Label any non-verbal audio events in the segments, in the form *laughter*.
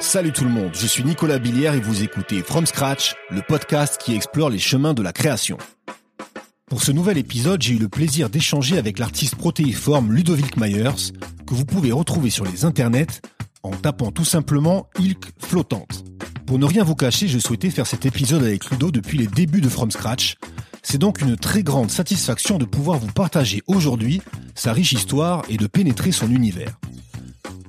Salut tout le monde, je suis Nicolas Billière et vous écoutez From Scratch, le podcast qui explore les chemins de la création. Pour ce nouvel épisode, j'ai eu le plaisir d'échanger avec l'artiste protéiforme Ludovic Myers, que vous pouvez retrouver sur les internets en tapant tout simplement Ilk flottante. Pour ne rien vous cacher, je souhaitais faire cet épisode avec Ludo depuis les débuts de From Scratch. C'est donc une très grande satisfaction de pouvoir vous partager aujourd'hui sa riche histoire et de pénétrer son univers.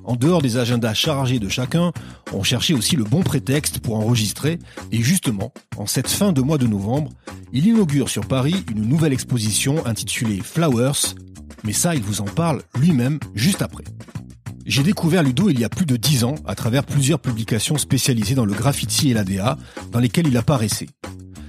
En dehors des agendas chargés de chacun, on cherchait aussi le bon prétexte pour enregistrer, et justement, en cette fin de mois de novembre, il inaugure sur Paris une nouvelle exposition intitulée Flowers, mais ça il vous en parle lui-même juste après. J'ai découvert Ludo il y a plus de 10 ans à travers plusieurs publications spécialisées dans le graffiti et l'ADA, dans lesquelles il apparaissait.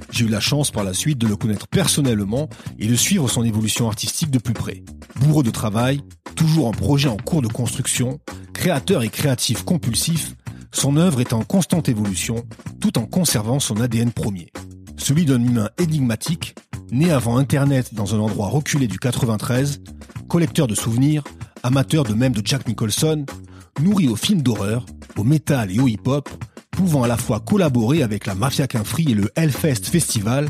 J'ai eu la chance par la suite de le connaître personnellement et de suivre son évolution artistique de plus près. Bourreau de travail, toujours en projet en cours de construction, créateur et créatif compulsif, son œuvre est en constante évolution, tout en conservant son ADN premier. Celui d'un humain énigmatique, né avant Internet dans un endroit reculé du 93, collecteur de souvenirs, amateur de même de Jack Nicholson, nourri aux films d'horreur, au métal et au hip-hop, pouvant à la fois collaborer avec la Mafia Quinfri et le Hellfest Festival,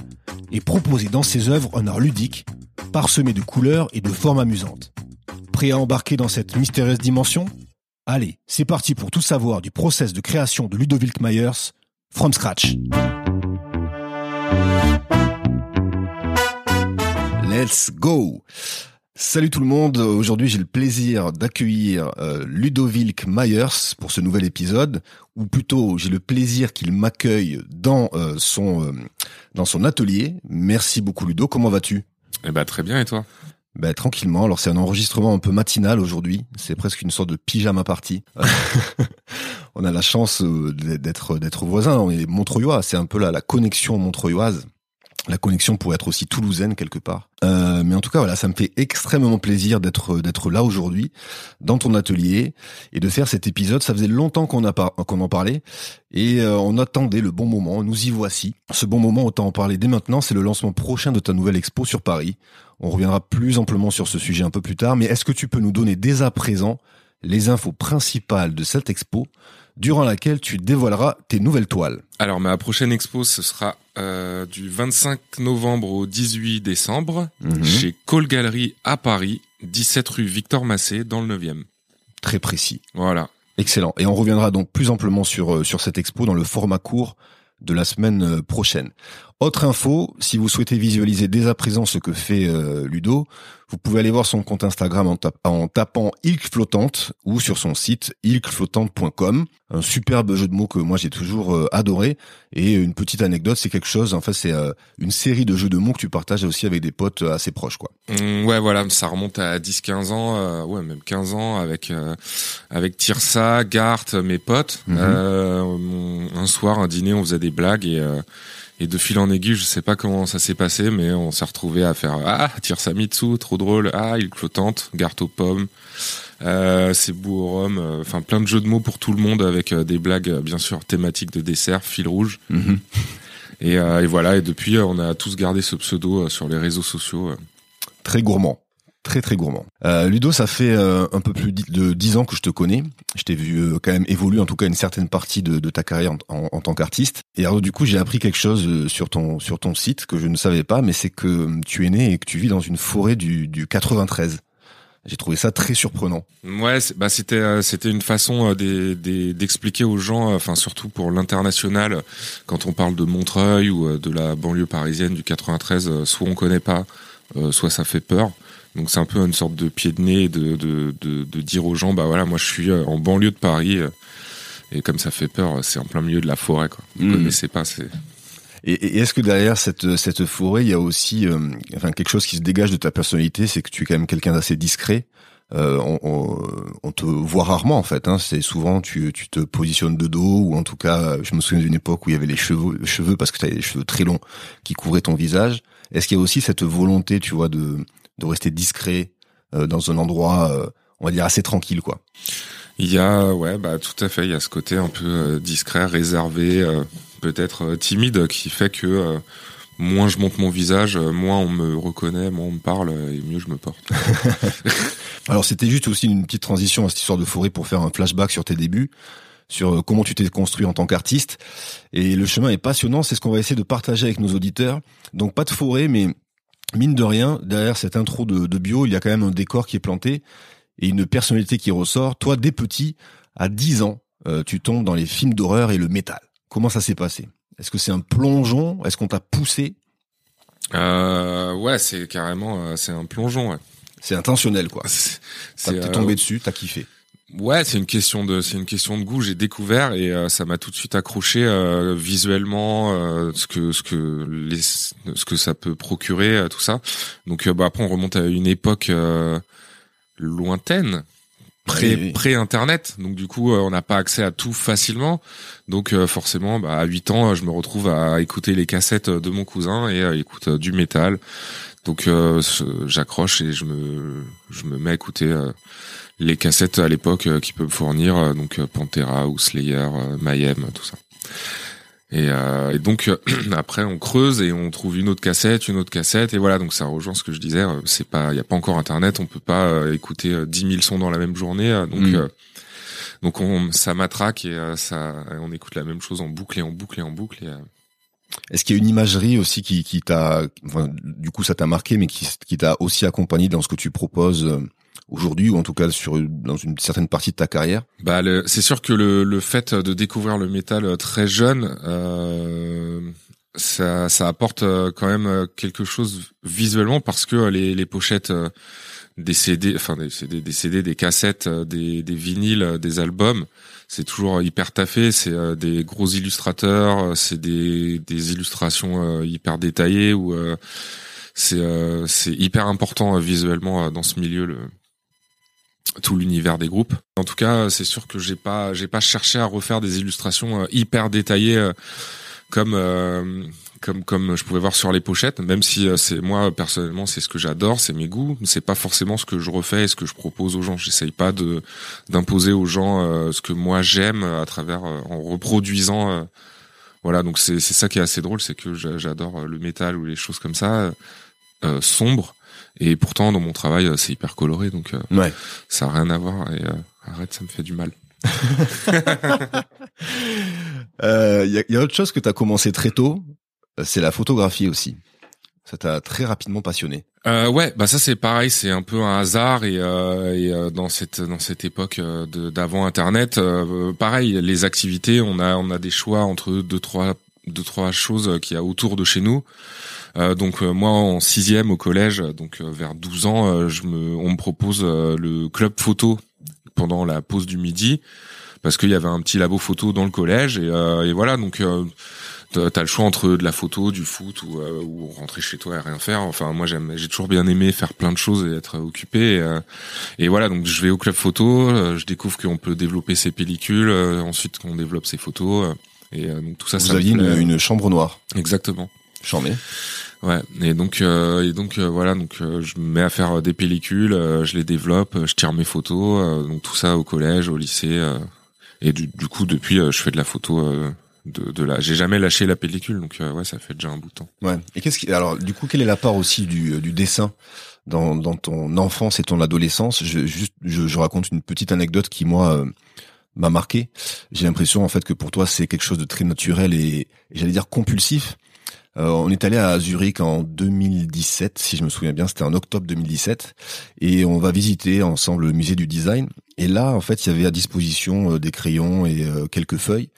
et proposer dans ses œuvres un art ludique, parsemé de couleurs et de formes amusantes. Prêt à embarquer dans cette mystérieuse dimension? Allez, c'est parti pour tout savoir du process de création de Ludovic Myers, from scratch. Let's go Salut tout le monde, aujourd'hui j'ai le plaisir d'accueillir euh, Ludovic Myers pour ce nouvel épisode, ou plutôt j'ai le plaisir qu'il m'accueille dans euh, son euh, dans son atelier. Merci beaucoup Ludo, comment vas-tu? Eh ben très bien et toi? Ben, tranquillement. Alors c'est un enregistrement un peu matinal aujourd'hui. C'est presque une sorte de pyjama party. *laughs* on a la chance d'être d'être voisins. On est Montreuillois. C'est un peu la, la connexion montreuilloise la connexion pourrait être aussi toulousaine quelque part. Euh, mais en tout cas, voilà, ça me fait extrêmement plaisir d'être d'être là aujourd'hui dans ton atelier et de faire cet épisode. Ça faisait longtemps qu'on a qu'on en parlait et euh, on attendait le bon moment. Nous y voici. Ce bon moment, autant en parler dès maintenant. C'est le lancement prochain de ta nouvelle expo sur Paris. On reviendra plus amplement sur ce sujet un peu plus tard. Mais est-ce que tu peux nous donner dès à présent les infos principales de cette expo durant laquelle tu dévoileras tes nouvelles toiles. Alors ma prochaine expo, ce sera euh, du 25 novembre au 18 décembre mhm. chez Cole Gallery à Paris, 17 rue Victor Massé dans le 9e. Très précis. Voilà. Excellent. Et on reviendra donc plus amplement sur euh, sur cette expo dans le format court de la semaine euh, prochaine. Autre info, si vous souhaitez visualiser dès à présent ce que fait euh, Ludo, vous pouvez aller voir son compte Instagram en, tapant Ilk Flottante ou sur son site ilkflottante.com. Un superbe jeu de mots que moi j'ai toujours euh, adoré. Et une petite anecdote, c'est quelque chose, en fait c'est une série de jeux de mots que tu partages aussi avec des potes assez proches. quoi. Mmh, ouais voilà, ça remonte à 10-15 ans, ouais même 15 ans avec avec Tirsa, Gart, mes potes. Mmh. un soir, un dîner, on faisait des blagues et et de fil en aiguille, je sais pas comment ça s'est passé, mais on s'est retrouvé à faire ah tire Samitsu, trop drôle, ah il flottante, garte aux pommes, euh, c'est beau au rhum, euh, enfin plein de jeux de mots pour tout le monde avec euh, des blagues euh, bien sûr thématiques de dessert, fil rouge. Mhm. et, et, voilà, et depuis on a tous gardé ce pseudo sur les réseaux sociaux. Très gourmand très très gourmand. Euh, Ludo, ça fait euh, un peu plus de dix ans que je te connais. Je t'ai vu euh, quand même évoluer, en tout cas une certaine partie de, ta carrière en, tant qu'artiste. Et alors du coup, j'ai appris quelque chose sur ton sur ton site que je ne savais pas, mais c'est que tu es né et que tu vis dans une forêt du, du 93. J'ai trouvé ça très surprenant. Ouais, bah c'était c'était une façon d'expliquer aux gens, enfin surtout pour l'international, quand on parle de Montreuil ou de la banlieue parisienne du 93, soit on connaît pas, soit ça fait peur. Donc c'est un peu une sorte de pied de nez de, de, de, de, dire aux gens, bah voilà, moi je suis euh, en banlieue de Paris, euh, et comme ça fait peur, c'est en plein milieu de la forêt, quoi. Vous mmh. connaissez pas, c'est... Et, est-ce que derrière cette, cette forêt, il y a aussi euh, enfin quelque chose qui se dégage de ta personnalité, c'est que tu es quand même quelqu'un d'assez discret. Euh, on, on, te voit rarement en fait. Hein. C'est souvent tu, tu te positionnes de dos ou en tout cas, je me souviens d'une époque où il y avait les cheveux, cheveux parce que tu avais les cheveux très longs qui couvraient ton visage. Est-ce qu'il y a aussi cette volonté, tu vois, de de rester discret euh, dans un endroit, euh, on va dire assez tranquille, quoi. Il y a, ouais, bah tout à fait. Il y a ce côté un peu discret, réservé, peut-être timide, qui fait que moins je monte mon visage, moins on me reconnaît, moins on me parle, et mieux je me porte. *laughs* *laughs* Alors c'était juste aussi une petite transition à cette histoire de forêt pour faire un flashback sur tes débuts sur euh, comment tu t'es construit en tant qu'artiste. Et le chemin est passionnant, c'est ce qu'on va essayer de partager avec nos auditeurs. Donc pas de forêt, mais mine de rien, derrière cette intro de, bio, il y a quand même un décor qui est planté et une personnalité qui ressort. Toi, dès petit, à 10 ans, euh, tu tombes dans les films d'horreur et le métal. Comment ça s'est passé? Est-ce que c'est un plongeon? Est-ce qu'on t'a poussé? Euh, Ouais, c'est carrément, euh, c'est un plongeon. Ouais. C'est intentionnel, quoi. *laughs* T'es tombé dessus, t'as kiffé. Ouais, c'est une question de c'est une question de goût. J'ai découvert et euh, ça m'a tout de suite accroché euh, visuellement euh, ce que ce que les ce que ça peut procurer tout ça. Donc bah après on remonte à une époque lointaine pré pré internet. Donc du coup on n'a pas accès à tout facilement. Donc forcément bah, à 8 ans je me retrouve à écouter les cassettes de mon cousin et à écouter du métal. Donc j'accroche et je me je me mets à écouter les cassettes à l'époque euh, qui peuvent fournir, euh, donc euh, Pantera ou Slayer, Mayhem, tout ça. Et, et, donc *clears throat* après on creuse et on trouve une autre cassette, une autre cassette et voilà donc ça rejoint ce que je disais. C'est pas, il y a pas encore internet, on peut pas écouter 10 000 sons dans la même journée. donc mm. donc on, ça matraque et ça, on écoute la même chose en boucle et en boucle et en boucle. Est-ce qu'il y a une imagerie aussi qui, qui t'a, enfin, du coup ça t'a marqué, mais qui, qui t'a aussi accompagné dans ce que tu proposes aujourd'hui ou en tout cas sur dans une certaine partie de ta carrière Bah c'est sûr que le, le fait de découvrir le métal très jeune euh, ça, ça apporte euh, quand même euh, quelque chose visuellement parce que les, les pochettes des CD, enfin des CD, des cassettes, des, des vinyles, des albums, c'est toujours hyper taffé. C'est des gros illustrateurs, c'est des, des illustrations hyper détaillées ou c'est hyper important visuellement dans ce milieu tout l'univers des groupes. En tout cas, c'est sûr que j'ai pas j'ai pas cherché à refaire des illustrations euh, hyper détaillées euh, comme euh, comme comme je pouvais voir sur les pochettes, même si c'est moi personnellement c'est ce que j'adore, c'est mes goûts, c'est pas forcément ce que je refais et ce que je propose aux gens. J'essaye pas de d'imposer aux gens ce que moi j'aime à travers en reproduisant voilà, donc c'est c'est ça qui est assez drôle, c'est que j'adore le métal ou les choses comme ça sombres et pourtant, dans mon travail, euh, c'est hyper coloré, donc euh, ouais. ça a rien à voir. Et euh, arrête, ça me fait du mal. Il *laughs* y, a, y, a, autre chose que tu as commencé très tôt, c'est la photographie aussi. Ça t'a très rapidement passionné. Euh, ouais, bah ça c'est pareil, c'est un peu un hasard et, euh, et dans cette dans cette époque d'avant Internet, pareil, les activités, on a on a des choix entre deux trois deux trois choses qu'il y a autour de chez nous. Euh, donc euh, moi en sixième au collège, donc euh, vers 12 ans, je me, on me propose le club photo pendant la pause du midi parce qu'il y avait un petit labo photo dans le collège et, et voilà donc t'as le choix entre de la photo, du foot ou, ou, rentrer chez toi et rien faire. Enfin, moi j'aime, j'ai toujours bien aimé faire plein de choses et être occupé. Et, et voilà, donc je vais au club photo, je découvre qu'on peut développer ses pellicules, ensuite qu'on développe ses photos. et donc tout ça. Vous aviez une, une, chambre noire. Exactement. Charmé. Ouais, et donc euh, et donc euh, voilà, donc euh, je me mets à faire des pellicules, je les développe, je tire mes photos, donc tout ça au collège, au lycée, et du, du, coup depuis je fais de la photo de, de la, j'ai jamais lâché la pellicule, donc ouais, ça fait déjà un bout de temps. Ouais. Et qu'est-ce qui, alors du coup, quelle est la part aussi du, du dessin dans, dans ton enfance et ton adolescence? Je, juste, je, je raconte une petite anecdote qui moi m'a marqué. J'ai l'impression en fait que pour toi c'est quelque chose de très naturel et, et j'allais dire compulsif euh, on est allé à Zurich en 2017, si je me souviens bien, c'était en octobre 2017, et on va visiter ensemble le musée du design. Et là, en fait, il y avait à disposition euh, des crayons et euh, quelques feuilles,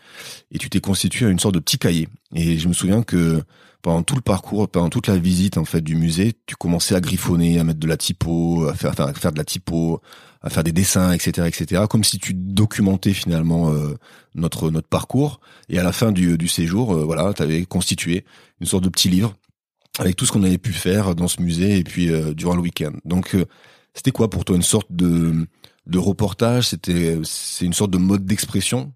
et tu t'es constitué à une sorte de petit cahier. Et je me souviens que pendant tout le parcours, pendant toute la visite en fait du musée, tu commençais à griffonner, à mettre de la typo, à faire, à faire de la typo, à faire des dessins, etc., etc., comme si tu documentais finalement euh, notre notre parcours. Et à la fin du, du séjour, euh, voilà, tu avais constitué une sorte de petit livre avec tout ce qu'on avait pu faire dans ce musée et puis euh, durant le week-end. Donc, c'était quoi pour toi une sorte de de reportage? C'était c'est une sorte de mode d'expression?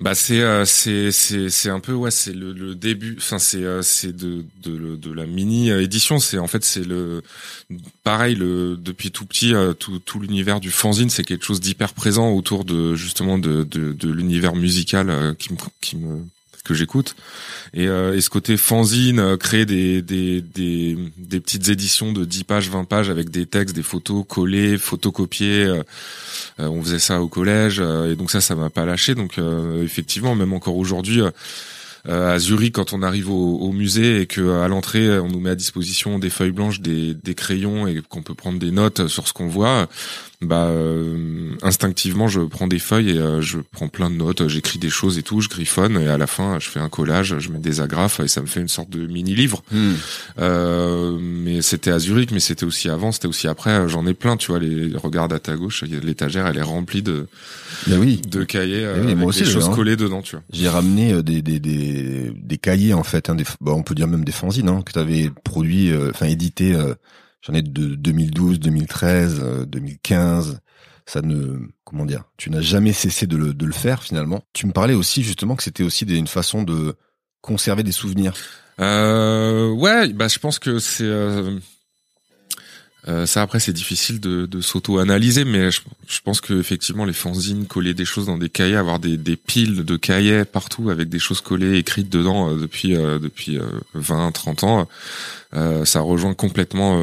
Bah c'est euh, c'est c'est c'est un peu ouais c'est le, le début enfin c'est euh, c'est de de la mini édition. C'est en fait c'est le pareil le depuis tout petit euh, tout tout l'univers du fanzine c'est quelque chose d'hyper présent autour de justement de de, l'univers musical qui me qui me que j'écoute et, et ce côté fanzine créer des, des des des petites éditions de 10 pages 20 pages avec des textes des photos collées photocopiées euh, on faisait ça au collège euh, et donc ça, ça m'a pas lâché. Donc euh, effectivement, même encore aujourd'hui. à Zurich quand on arrive au, musée et que à l'entrée on nous met à disposition des feuilles blanches, des, des crayons et qu'on peut prendre des notes sur ce qu'on voit bah euh, instinctivement je prends des feuilles et euh, je prends plein de notes, j'écris des choses et tout, je griffonne et à la fin je fais un collage, je mets des agrafes et ça me fait une sorte de mini livre. Hmm. Euh, mais c'était à Zurich, mais c'était aussi avant, c'était aussi après. J'en ai plein, tu vois. Les regarde à ta gauche, l'étagère elle est remplie de ben oui. de cahiers ben avec des choses hein. collées dedans, tu vois. J'ai ramené des, des, des, des cahiers en fait, hein, des, bah, on peut dire même des fanzines hein, que tu avais produit, enfin édité J'en ai de 2012, 2013, 2015. Ça ne, comment dire, tu n'as jamais cessé de le, de le faire finalement. Tu me parlais aussi justement que c'était aussi une façon de conserver des souvenirs. Euh, ouais, bah je pense que c'est euh, euh, ça après c'est difficile de, de s'auto-analyser, mais je, je pense que effectivement les fanzines, coller des choses dans des cahiers, avoir des, des piles de cahiers partout avec des choses collées, écrites dedans euh, depuis euh, depuis 20, 30 ans, ça rejoint complètement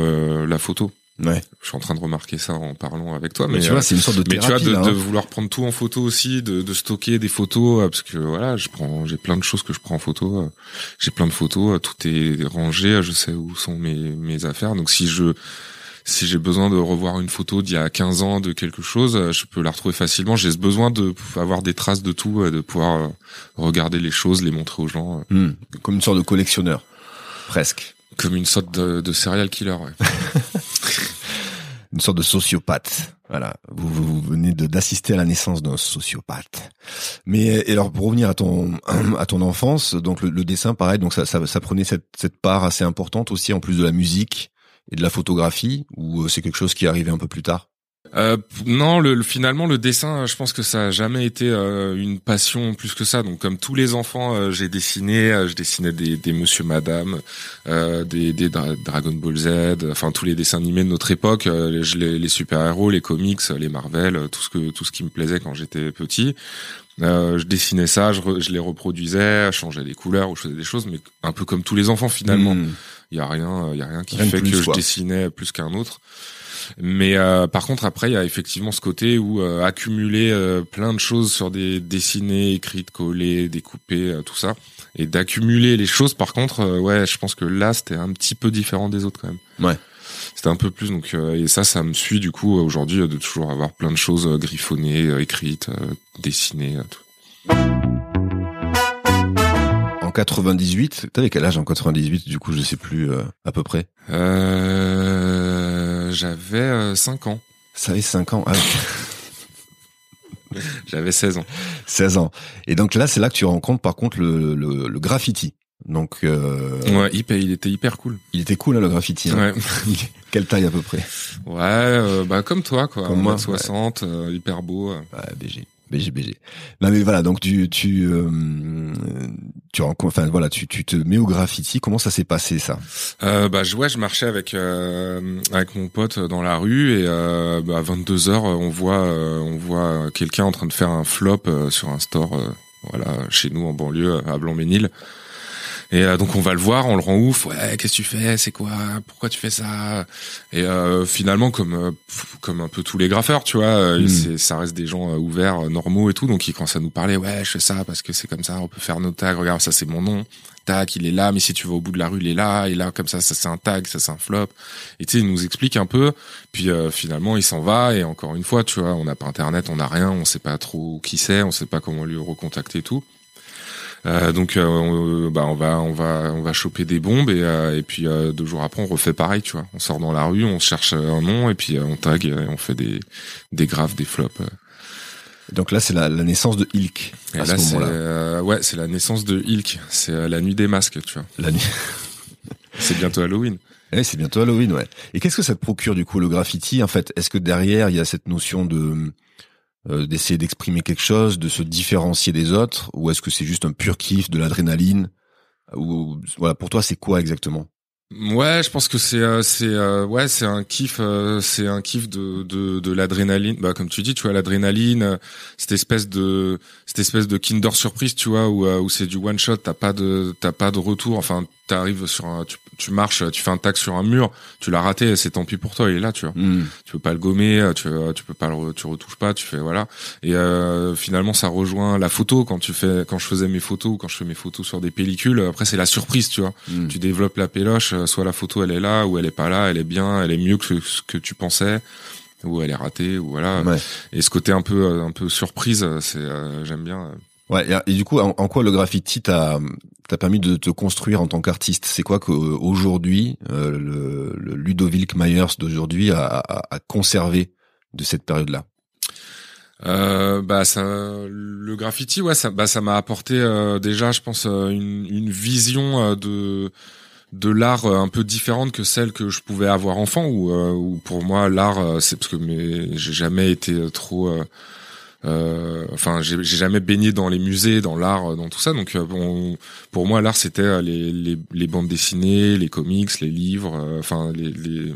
la photo. Ouais. Je suis en train de remarquer ça en parlant avec toi. Mais, tu vois, c'est une sorte de thérapie. Mais tu vois, de, de, hein. vouloir prendre tout en photo aussi, de, de stocker des photos, parce que voilà, je prends, j'ai plein de choses que je prends en photo. J'ai plein de photos, tout est rangé, je sais où sont mes mes affaires. Donc si je si j'ai besoin de revoir une photo d'il y a 15 ans de quelque chose, euh, je peux la retrouver facilement. J'ai ce besoin de avoir des traces de tout, euh, de pouvoir euh, regarder les choses, les montrer aux gens. Hmm. Comme une sorte de collectionneur, presque. Comme une sorte de, de serial killer. Ouais. *laughs* une sorte de sociopathe. Voilà, vous, vous venez d'assister à la naissance d'un sociopathe. Mais et alors pour revenir à ton *clears throat* à ton enfance, donc le, dessin, pareil, donc ça, ça, ça prenait cette, cette part assez importante aussi en plus de la musique et de la photographie ou euh, c'est quelque chose qui est arrivé un peu plus tard? Euh, non, le, finalement le dessin, je pense que ça a jamais été euh, une passion plus que ça. Donc comme tous les enfants, euh, j'ai dessiné, je dessinais des, des Monsieur Madame, des, des Dragon Ball Z, enfin tous les dessins animés de notre époque, les, les super héros, les comics, les Marvel, tout ce que tout ce qui me plaisait quand j'étais petit. je dessinais ça, je, je, les reproduisais, je changeais les couleurs, ou je faisais des choses, mais un peu comme tous les enfants finalement. Hmm. Il y a rien, il y a rien qui fait que je dessinais plus qu'un autre. Mais euh, par contre, après, il y a effectivement ce côté où euh, accumuler euh, plein de choses sur des dessinées, écrites, collées, découpées, tout ça, et d'accumuler les choses. Par contre, ouais, je pense que là, c'était un petit peu différent des autres quand même. Ouais. C'était un peu plus donc et ça, ça me suit du coup aujourd'hui de toujours avoir plein de choses griffonnées, écrites, dessinées. Tout. En 98, t'avais quel âge en 98 Du coup, je sais plus à peu près. Euh j'avais 5 euh, ans. Ça avait 5 ans. Ah *laughs* J'avais 16 ans. 16 ans. Et donc là, c'est là que tu rencontres par contre le, le, graffiti. Donc euh... ouais, il était hyper cool. Il était cool hein, le graffiti. Hein. Ouais. *laughs* Quelle taille à peu près? Ouais, euh, bah comme toi quoi. Comme moi, 60, euh, hyper beau. Ouais, BG. BG, BG. Non mais voilà, donc tu tu euh, tu enfin voilà, tu tu te mets au graffiti. Comment ça s'est passé ça? Euh, Bah je ouais, je marchais avec euh, avec mon pote dans la rue et euh, bah, à 22 heures, on voit euh, on voit quelqu'un en train de faire un flop sur un store, voilà, chez nous en banlieue à Blanc-Ménil. Et euh, donc on va le voir, on le rend ouf. Ouais, qu'est-ce que tu fais? C'est quoi? Pourquoi tu fais ça? Et euh, finalement, comme euh, comme un peu tous les graffeurs, tu vois, mm. ça reste des gens ouverts, normaux et tout. Donc ils commencent à nous parler. Ouais, je fais ça parce que c'est comme ça. On peut faire nos tags. Regarde, ça c'est mon nom. Tag, il est là. Mais si tu vas au bout de la rue, il est là. Et là, comme ça, ça c'est un tag, ça c'est un flop. Et tu sais, il nous explique un peu. Puis finalement, il s'en va. Et encore une fois, tu vois, on n'a pas internet, on n'a rien, on sait pas trop qui c'est, on sait pas comment lui recontacter et tout. Euh, donc euh, on, bah, on va on va on va choper des bombes et, euh, et puis deux jours après on refait pareil, tu vois. On sort dans la rue, on cherche un nom et puis on tag et on fait des des graphes, des flops. Donc là, c'est la, la, naissance de Ilk. À là, c'est ouais, c'est la naissance de Ilk. C'est la nuit des masques, tu vois. La nuit. *laughs* c'est bientôt Halloween. Ouais, c'est bientôt Halloween, ouais. Et qu'est-ce que ça te procure du coup le graffiti En fait, est-ce que derrière il y a cette notion de euh, d'essayer d'exprimer quelque chose, de se différencier des autres, ou est-ce que c'est juste un pur kiff, de l'adrénaline Ou voilà, pour toi, c'est quoi exactement? Ouais, je pense que c'est euh, c'est euh, ouais c'est un kiff euh, c'est un kiff de de, de l'adrénaline bah comme tu dis tu vois l'adrénaline cette espèce de cette espèce de Kinder surprise tu vois où où c'est du one shot t'as pas de t'as pas de retour enfin t'arrives sur un, tu, tu marches, tu fais un tac sur un mur, tu l'as raté, c'est tant pis pour toi, il est là, tu vois. Mm. Tu peux pas le gommer, tu tu peux pas le, tu retouches pas, tu fais voilà. Et euh, finalement, ça rejoint la photo quand tu fais, quand je faisais mes photos, quand je fais mes photos sur des pellicules. Après, c'est la surprise, tu vois. Mm. Tu développes la péloche, euh, soit la photo elle est là, ou elle est pas là, elle est bien, elle est mieux que ce que tu pensais ou elle est ratée ou voilà. Et ce côté un peu euh, un peu surprise c'est j'aime bien Ouais, et, du coup, en, quoi le graffiti t'a t'a permis de te construire en tant qu'artiste? C'est quoi qu'aujourd'hui, euh, le, le Ludovic Myers d'aujourd'hui a, a, a, conservé de cette période-là? Euh, bah ça, le graffiti, ouais, ça, bah ça m'a apporté euh, déjà, je pense, euh, une, une vision de de l'art un peu différente que celle que je pouvais avoir enfant. Ou où pour moi, l'art, c'est parce que j'ai jamais été trop euh, enfin, j'ai jamais baigné dans les musées, dans l'art, dans tout ça. Donc, euh, bon, pour moi, l'art c'était euh, les, les, les, bandes dessinées, les comics, les livres, enfin les, les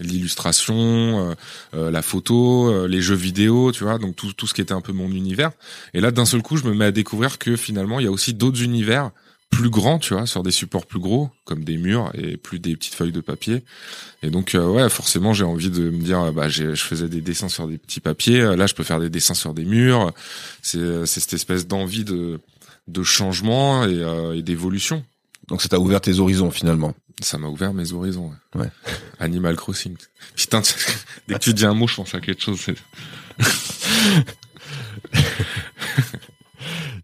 l'illustration, la photo, les jeux vidéo, tu vois, donc tout, tout ce qui était un peu mon univers. Et là, d'un seul coup, je me mets à découvrir que finalement, il y a aussi d'autres univers plus grand, tu vois, sur des supports plus gros, comme des murs et plus des petites feuilles de papier. Et donc, euh, ouais, forcément, j'ai envie de me dire, bah, je faisais des dessins sur des petits papiers, euh, là, je peux faire des dessins sur des murs. C'est, euh, cette espèce d'envie de, de changement et, et d'évolution. Donc, ça t'a ouvert tes horizons finalement. Ça m'a ouvert mes horizons. Ouais. ouais. *laughs* Animal Crossing. Putain, dès que tu dis un mot, je pense à quelque chose. *laughs*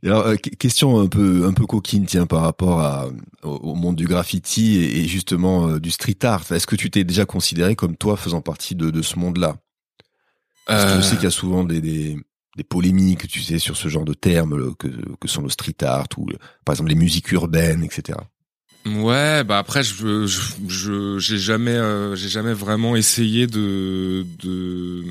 alors, euh, question un peu un peu coquine, tiens, par rapport à, au, monde du graffiti et, justement euh, du street art. Est-ce que tu t'es déjà considéré comme toi faisant partie de, de ce monde-là? Parce que je sais qu'il y a souvent des, des, des polémiques, tu sais, sur ce genre de termes que, que sont le street art ou par exemple les musiques urbaines, etc. Ouais, bah après je je j'ai jamais euh, j'ai jamais vraiment essayé de de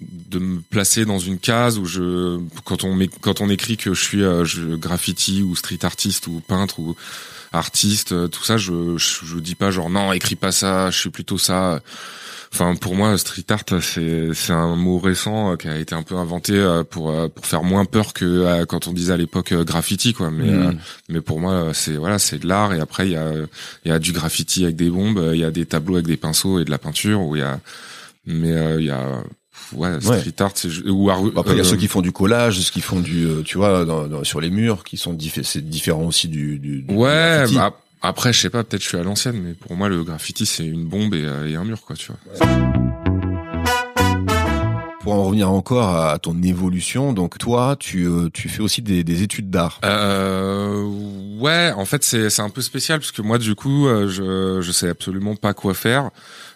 de me placer dans une case où je quand on quand on écrit que je suis euh, je, graffiti ou street artiste ou peintre ou artiste euh, tout ça je, je, dis pas genre non écris pas ça je suis plutôt ça. Enfin pour moi street art c'est c'est un mot récent euh, qui a été un peu inventé pour pour faire moins peur que quand on disait à l'époque graffiti quoi. Mais mm. mais pour moi c'est voilà c'est de l'art. Et après il y a il y a du graffiti avec des bombes il y a des tableaux avec des pinceaux et de la peinture où il y a mais il y a ouais, street art, ou après il y a euh, ceux qui font du collage, ceux qui font du, euh, tu vois, dans, sur les murs, qui sont c'est différent aussi du. du, ouais, bah, après je sais pas, peut-être je suis à l'ancienne, mais pour moi le graffiti c'est une bombe et, euh, et, un mur, quoi, tu vois. Pour en revenir encore à ton évolution, donc toi, tu, tu fais aussi des, des études d'art. Euh, ouais, en fait c'est un peu spécial parce que moi du coup je je sais absolument pas quoi faire.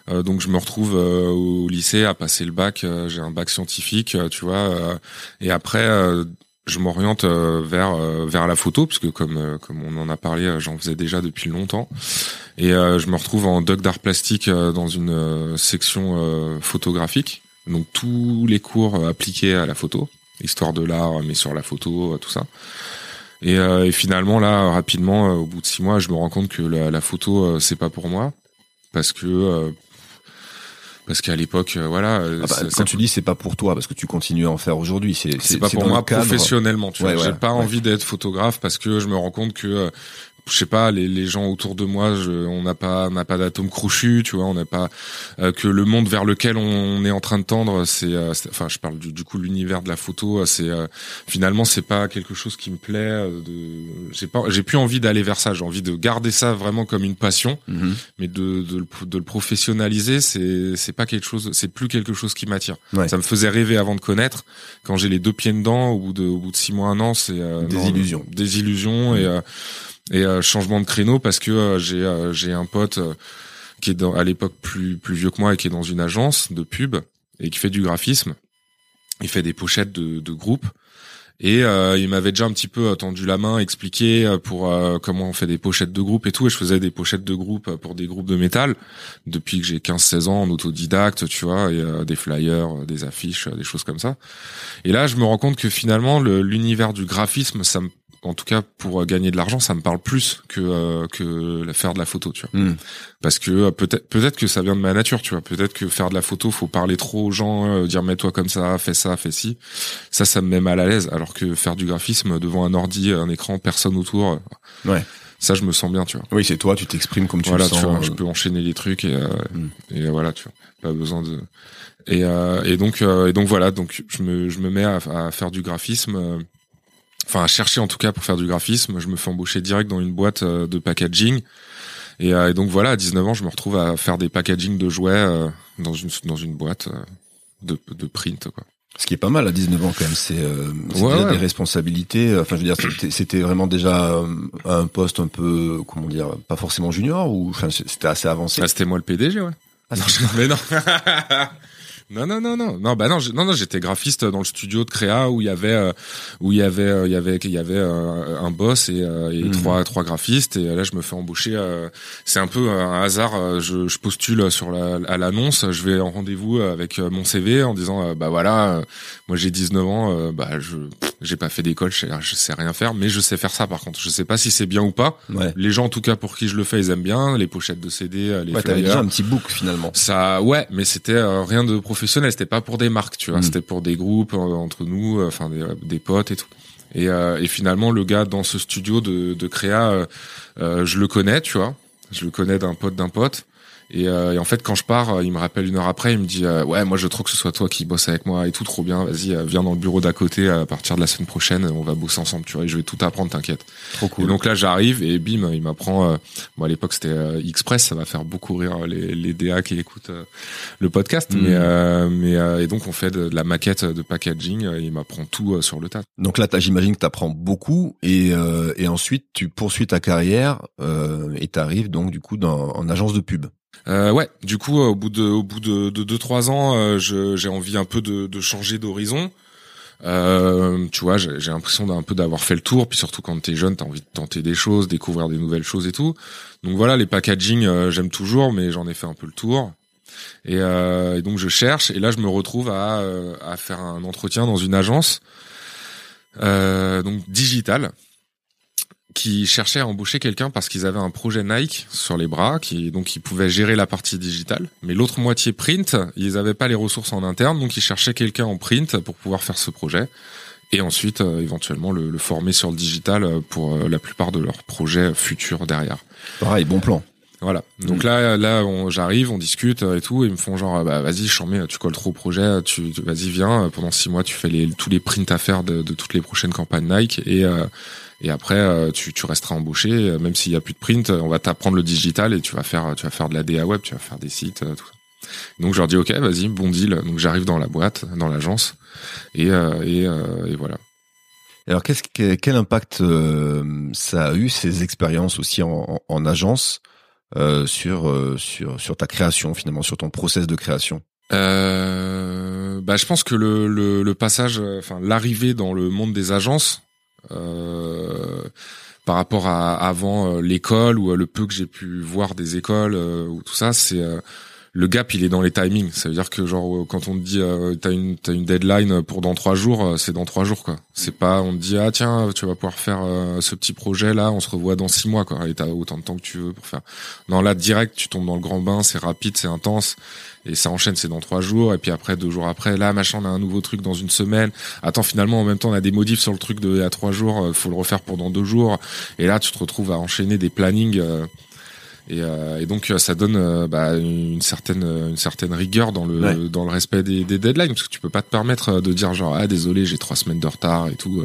Euh, donc je me retrouve euh, au lycée à passer le bac. Euh, j'ai un bac scientifique, tu vois. et après, je m'oriente vers vers la photo parce que comme comme on en a parlé, j'en faisais déjà depuis longtemps. Et je me retrouve en doc d'art plastique dans une section photographique. Donc tous les cours appliqués à la photo, histoire de l'art, mais sur la photo, tout ça. Et, et, finalement là, rapidement, au bout de six mois, je me rends compte que la, la photo, c'est pas pour moi, parce que parce qu'à l'époque euh, voilà euh, ah bah, quand tu dis c'est pas pour toi parce que tu continues à en faire aujourd'hui c'est c'est pas pour moi professionnellement tu vois. J'ai pas envie d'être photographe parce que je me rends compte que euh, je sais pas les, les gens autour de moi je, on n'a pas n'a pas d'atome crochu tu vois on n'a pas euh, que le monde vers lequel on est en train de tendre c'est euh, enfin je parle du, du coup l'univers de la photo euh, c'est finalement c'est pas quelque chose qui me plaît de j'ai pas j'ai plus envie d'aller vers ça. J'ai envie de garder ça vraiment comme une passion mm-hmm. mais de, de le, de, le professionnaliser c'est c'est pas quelque chose c'est plus quelque chose qui m'attire. Ça me faisait rêver avant de connaître. Quand j'ai les deux pieds dedans au bout de au bout de six mois un an c'est des illusions. des illusions et et euh, changement de créneau parce que euh, j'ai euh, j'ai un pote qui est dans, à l'époque plus plus vieux que moi et qui est dans une agence de pub et qui fait du graphisme. Il fait des pochettes de, de groupes Et euh, il m'avait déjà un petit peu tendu la main, expliqué euh, pour euh, comment on fait des pochettes de groupe et tout. Et je faisais des pochettes de groupe pour des groupes de métal depuis que j'ai 15-16 ans en autodidacte, tu vois, et des flyers, des affiches, des choses comme ça. Et là, je me rends compte que finalement, l'univers du graphisme, ça me en tout cas pour euh, gagner de l'argent, ça me parle plus que euh, que faire de la photo, tu vois. Hmm. Parce que euh, peut-être peut-être que ça vient de ma nature, tu vois. Peut-être que faire de la photo, faut parler trop aux gens, dire mets-toi comme ça, fais ça, fais ci. Ça, ça me met mal à l'aise. Alors que faire du graphisme devant un ordi, un écran, personne autour. Ouais. Ça, je me sens bien, tu vois. Oui, c'est toi, tu t'exprimes comme tu le sens. Tu vois, je peux enchaîner les trucs et, hmm. et voilà, tu vois. Pas besoin de. Et, et donc et donc voilà, donc je me je me mets à, à faire du graphisme enfin à chercher en tout cas pour faire du graphisme. Je me fais embaucher direct dans une boîte euh, de packaging. Euh, et, donc voilà, à 19 ans, je me retrouve à faire des packaging de jouets euh, dans une dans une boîte de, de print quoi. Ce qui est pas mal à 19 ans quand même, c'est euh, des responsabilités. Enfin, je veux dire, c'était vraiment déjà un poste un peu, comment dire, pas forcément junior ou enfin c'était assez avancé. Ah, c'était moi le PDG, ouais. Ah, non, *laughs* mais non. *laughs* Non, non, non, non, non, bah non, non, non, j'étais graphiste dans le studio de créa où il y avait, euh, où il y avait, euh, il y avait, il y avait euh, un boss et, et mhm. trois, trois graphistes et là je me fais embaucher. c'est un peu un hasard. Je, je postule sur la, à l'annonce, je vais en rendez-vous avec mon CV en disant, bah voilà, moi j'ai 19 ans, bah je, j'ai pas fait d'école, je, je, sais rien faire, mais je sais faire ça par contre. Je sais pas si c'est bien ou pas. Les gens en tout cas pour qui je le fais, ils aiment bien les pochettes de CD, les ouais, flyers. déjà un petit book finalement. Ça, ouais, mais c'était rien de professionnel, c'était pas pour des marques, tu vois, mm. c'était pour des groupes euh, entre nous, euh, enfin des, des, potes et tout. Et, euh, et, finalement, le gars dans ce studio de, de créa, je le connais, tu vois, je le connais d'un pote d'un pote. Et, euh, et, en fait, quand je pars, il me rappelle une heure après, il me dit euh, ouais, moi je trouve que ce soit toi qui bosse avec moi et tout trop bien. Vas-y, euh, viens dans le bureau d'à côté à partir de la semaine prochaine, on va bosser ensemble, tu vois. Et je vais tout apprendre, t'inquiète. Trop cool. Et donc là, j'arrive et bim, il m'apprend. Bon, à l'époque c'était Express, ça va faire beaucoup rire les, les DA qui écoutent le podcast. Mm. Mais mais et donc on fait de, la maquette de packaging. il m'apprend tout sur le tas. Donc là, j'imagine que t'apprends beaucoup et et ensuite tu poursuis ta carrière et t'arrives donc du coup dans, en agence de pub. Euh, ouais, du coup, au bout de, au bout de, de deux trois ans, euh, j'ai envie un peu de, de changer d'horizon. Euh, tu vois, j'ai l'impression d'un peu d'avoir fait le tour. Puis surtout quand t'es jeune, t'as envie de tenter des choses, découvrir des nouvelles choses et tout. Donc voilà, les packaging, euh, j'aime toujours, mais j'en ai fait un peu le tour. Et, et, donc je cherche. Et là, je me retrouve à, à faire un entretien dans une agence, donc digitale qui cherchaient à embaucher quelqu'un parce qu'ils avaient un projet Nike sur les bras, qui donc ils pouvaient gérer la partie digitale, mais l'autre moitié print, ils n'avaient pas les ressources en interne, donc ils cherchaient quelqu'un en print pour pouvoir faire ce projet et ensuite euh, éventuellement le, le, former sur le digital euh, pour euh, la plupart de leurs projets futurs derrière. Pareil, bon plan. Voilà. Donc mm. là, là, j'arrive, on discute et tout, et ils me font genre, bah vas-y, je mets, tu colles trop au projet, tu, vas-y, viens. Pendant six mois, tu fais les, tous les prints à faire de, de toutes les prochaines campagnes Nike, et et après, euh, tu, tu resteras embauché, euh, même s'il y a plus de print, on va t'apprendre le digital et tu vas faire, tu vas faire de la DA web, tu vas faire des sites, euh, tout ça. Donc je leur dis ok, vas-y, bon deal. Donc j'arrive dans la boîte, dans l'agence, et, et, et, voilà. Alors qu'est-ce quel impact ça a eu ces expériences aussi en, en, agence sur sur sur ta création finalement, sur ton process de création? Euh, bah, je pense que le, le, le passage, enfin l'arrivée dans le monde des agences, euh, par rapport à avant euh, l'école ou euh, le peu que j'ai pu voir des écoles ou tout ça, c'est le gap il est dans les timings. Ça veut dire que genre quand on te dit euh, t'as une t'as une deadline pour dans trois jours c'est dans trois jours quoi. C'est pas on te dit ah tiens tu vas pouvoir faire ce petit projet là on se revoit dans six mois quoi. Et t'as autant de temps que tu veux pour faire. Non là direct tu tombes dans le grand bain c'est rapide c'est intense et ça enchaîne, c'est dans trois jours, et puis après deux jours après, là machin, on a un nouveau truc dans une semaine. Attends, finalement en même temps on a des modifs sur le truc de à trois jours, euh, faut le refaire pendant deux jours, et là tu te retrouves à enchaîner des plannings. Euh, et, euh, et, donc ça donne bah, une certaine une certaine rigueur dans le dans le respect des, des, deadlines parce que tu peux pas te permettre de dire genre ah désolé j'ai trois semaines de retard et tout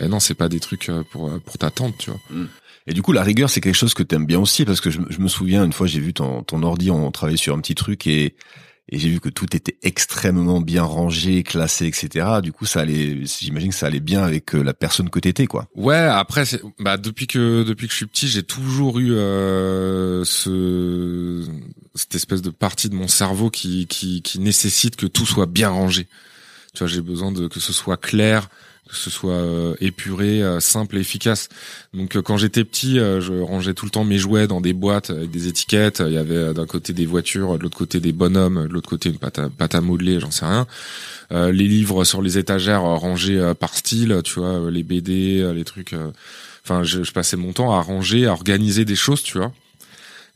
et non c'est pas des trucs pour pour t'attendre tu vois mm. Et du coup, la rigueur, c'est quelque chose que t'aimes bien aussi, parce que je, me souviens, une fois, j'ai vu ton, ton ordi, on travaillait sur un petit truc, et, et j'ai vu que tout était extrêmement bien rangé, classé, etc. Du coup, ça allait, j'imagine que ça allait bien avec euh, la personne que t'étais, quoi. Ouais. Après, bah depuis que depuis que je suis petit, j'ai toujours eu euh, ce cette espèce de partie de mon cerveau qui qui qui nécessite que tout soit bien rangé. Tu vois, j'ai besoin de que ce soit clair, que ce soit euh, épuré, euh, simple et efficace. Donc quand j'étais petit, je rangeais tout le temps mes jouets dans des boîtes avec des étiquettes. Il y avait d'un côté des voitures, de l'autre côté des bonhommes, de l'autre côté une pâte à, pâte à modeler, j'en sais rien. les livres sur les étagères rangés par style, tu vois, les BD, les trucs. Enfin, je, je passais mon temps à ranger, à organiser des choses, tu vois.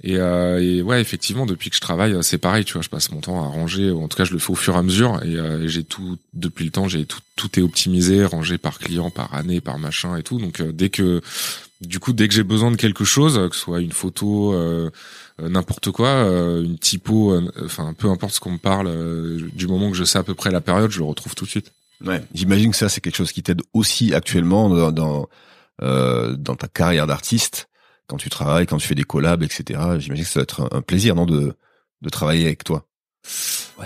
Et, euh, et, ouais, effectivement, depuis que je travaille, c'est pareil, tu vois, je passe mon temps à ranger. En tout cas, je le fais au fur et à mesure. Et, euh, j'ai tout depuis le temps, j'ai tout, tout est optimisé, rangé par client, par année, par machin et tout. Donc euh, dès que, du coup, dès que j'ai besoin de quelque chose, que ce soit une photo, euh, n'importe quoi, une typo, enfin peu importe ce qu'on me parle, du moment que je sais à peu près la période, je le retrouve tout de suite. Ouais, j'imagine que ça c'est quelque chose qui t'aide aussi actuellement dans dans, dans ta carrière d'artiste quand tu travailles, quand tu fais des collabs, etc. J'imagine que ça va être un, plaisir, non, de, de travailler avec toi.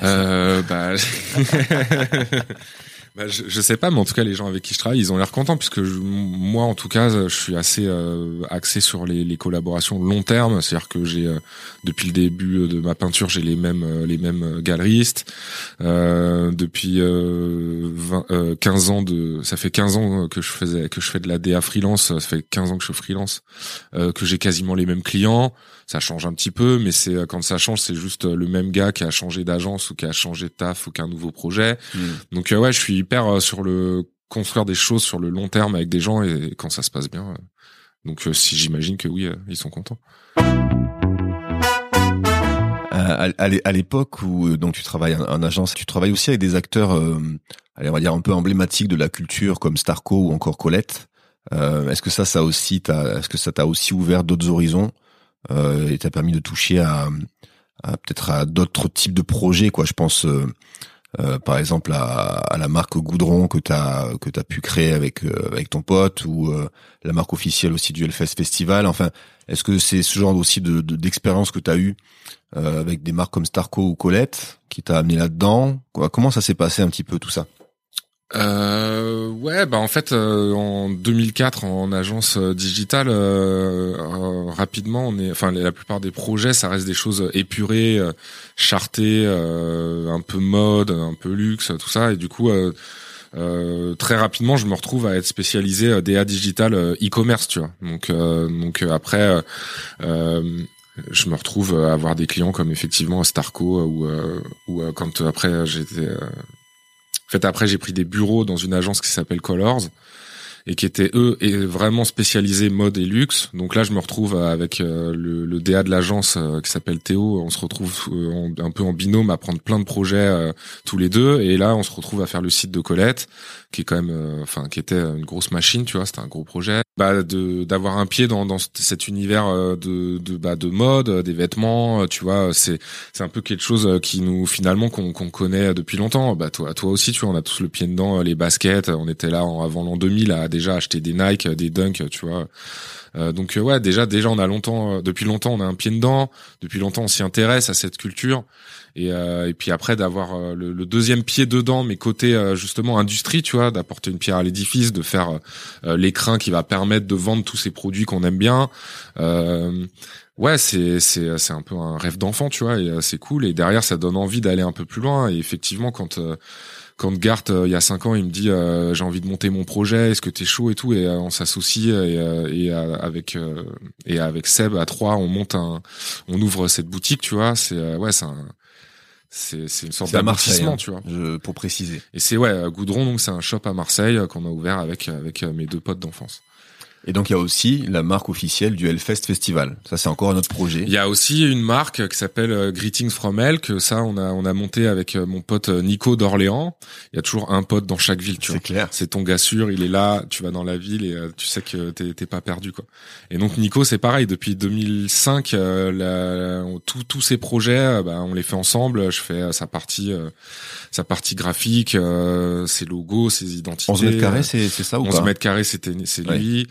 euh, bah... *laughs* *laughs* Bah, je, je, sais pas, mais en tout cas, les gens avec qui je travaille, ils ont l'air contents puisque moi, en tout cas, je suis assez euh, axé sur les, les, collaborations long terme. C'est-à-dire que j'ai, euh, depuis le début de ma peinture, j'ai les mêmes euh, les mêmes galeristes. depuis 20, 15 ans de, ça fait 15 ans que je faisais que je fais de la DA freelance. Ça fait 15 ans que je suis freelance, que j'ai quasiment les mêmes clients ça change un petit peu, mais c'est quand ça change, c'est juste le même gars qui a changé d'agence ou qui a changé de taf ou qui a un nouveau projet. Hmm. Donc ouais, je suis hyper euh, sur le construire des choses sur le long terme avec des gens et, quand ça se passe bien. Euh, donc euh, si j'imagine que oui, ils sont contents. à, l'époque où donc tu travailles en, agence, tu travailles aussi avec des acteurs, allez, on va dire un peu emblématiques de la culture comme Starco ou encore Colette. est-ce que ça, ça aussi, est-ce que ça t'a aussi ouvert d'autres horizons? Euh, et t'a permis de toucher à, peut-être à d'autres types de projets, quoi. Je pense euh, euh, par exemple à, la marque Goudron que t'as que t'as pu créer avec euh, avec ton pote ou la marque officielle aussi du Hellfest Festival. Enfin, est-ce que c'est ce genre aussi de d'expérience que t'as eu avec des marques comme Starco ou Colette qui t'a amené là-dedans? Comment ça s'est passé un petit peu tout ça? Euh, ouais, bah en fait, euh, en 2004, en agence euh, digitale, euh, rapidement, on est, enfin, la plupart des projets, ça reste des choses épurées, chartées, un peu mode, un peu luxe, tout ça, et du coup. très rapidement, je me retrouve à être spécialisé DA digital e-commerce, tu vois. Donc, donc après, je me retrouve à avoir des clients comme effectivement Starco ou ou quand après j'étais en fait, après, j'ai pris des bureaux dans une agence qui s'appelle Colors et qui étaient eux vraiment spécialisés mode et luxe. Donc là, je me retrouve avec euh, le, le, DA de l'agence euh, qui s'appelle Théo. On se retrouve euh, un peu en binôme à prendre plein de projets tous les deux. Et là, on se retrouve à faire le site de Colette, qui est quand même, enfin, qui était une grosse machine, tu vois. C'était un gros projet. Bah, de d'avoir un pied dans, dans cet univers de de bah, de mode, des vêtements, tu vois. C'est c'est un peu quelque chose qui nous finalement qu'on qu'on connaît depuis longtemps. Bah toi toi aussi, tu vois, on a tous le pied dedans. Les baskets, on était là avant l'an 2000 à déjà acheté des Nike, des Dunk, tu vois. Euh, donc euh, ouais, déjà déjà on a longtemps, euh, depuis longtemps on a un pied dedans. Depuis longtemps on s'y intéresse à cette culture. Et, et puis après d'avoir le, deuxième pied dedans, mais côté justement industrie, tu vois, d'apporter une pierre à l'édifice, de faire l'écrin qui va permettre de vendre tous ces produits qu'on aime bien. ouais, c'est c'est c'est un peu un rêve d'enfant, tu vois, et c'est cool. Et derrière, ça donne envie d'aller un peu plus loin. Et effectivement, quand quand Gart euh, il y a cinq ans il me dit euh, j'ai envie de monter mon projet est-ce que t'es chaud et tout? Et euh, on s'associe et, et avec et avec Seb à trois on monte un on ouvre cette boutique tu vois c'est ouais c'est c'est c'est une sorte d'amortissement, hein, tu vois. Je, pour préciser. Et c'est ouais, Goudron donc c'est un shop à Marseille qu'on a ouvert avec avec mes deux potes d'enfance. Et donc il y a aussi la marque officielle du Hellfest Festival. Ça c'est encore un autre projet. Il y a aussi une marque qui s'appelle euh, Greetings from Hell que ça on a on a monté avec euh, mon pote euh, Nico d'Orléans. Il y a toujours un pote dans chaque ville, tu vois. C'est clair. C'est ton gars sûr, il est là, tu vas dans la ville et tu sais que t'es pas perdu quoi. Et donc Nico c'est pareil depuis 2005 la, tous ces projets bah, on les fait ensemble, je fais sa partie sa partie graphique, ses logos, ses identités. 11 mètres carrés c'est c'est ça ou 11 mètres carrés c'était c'est lui.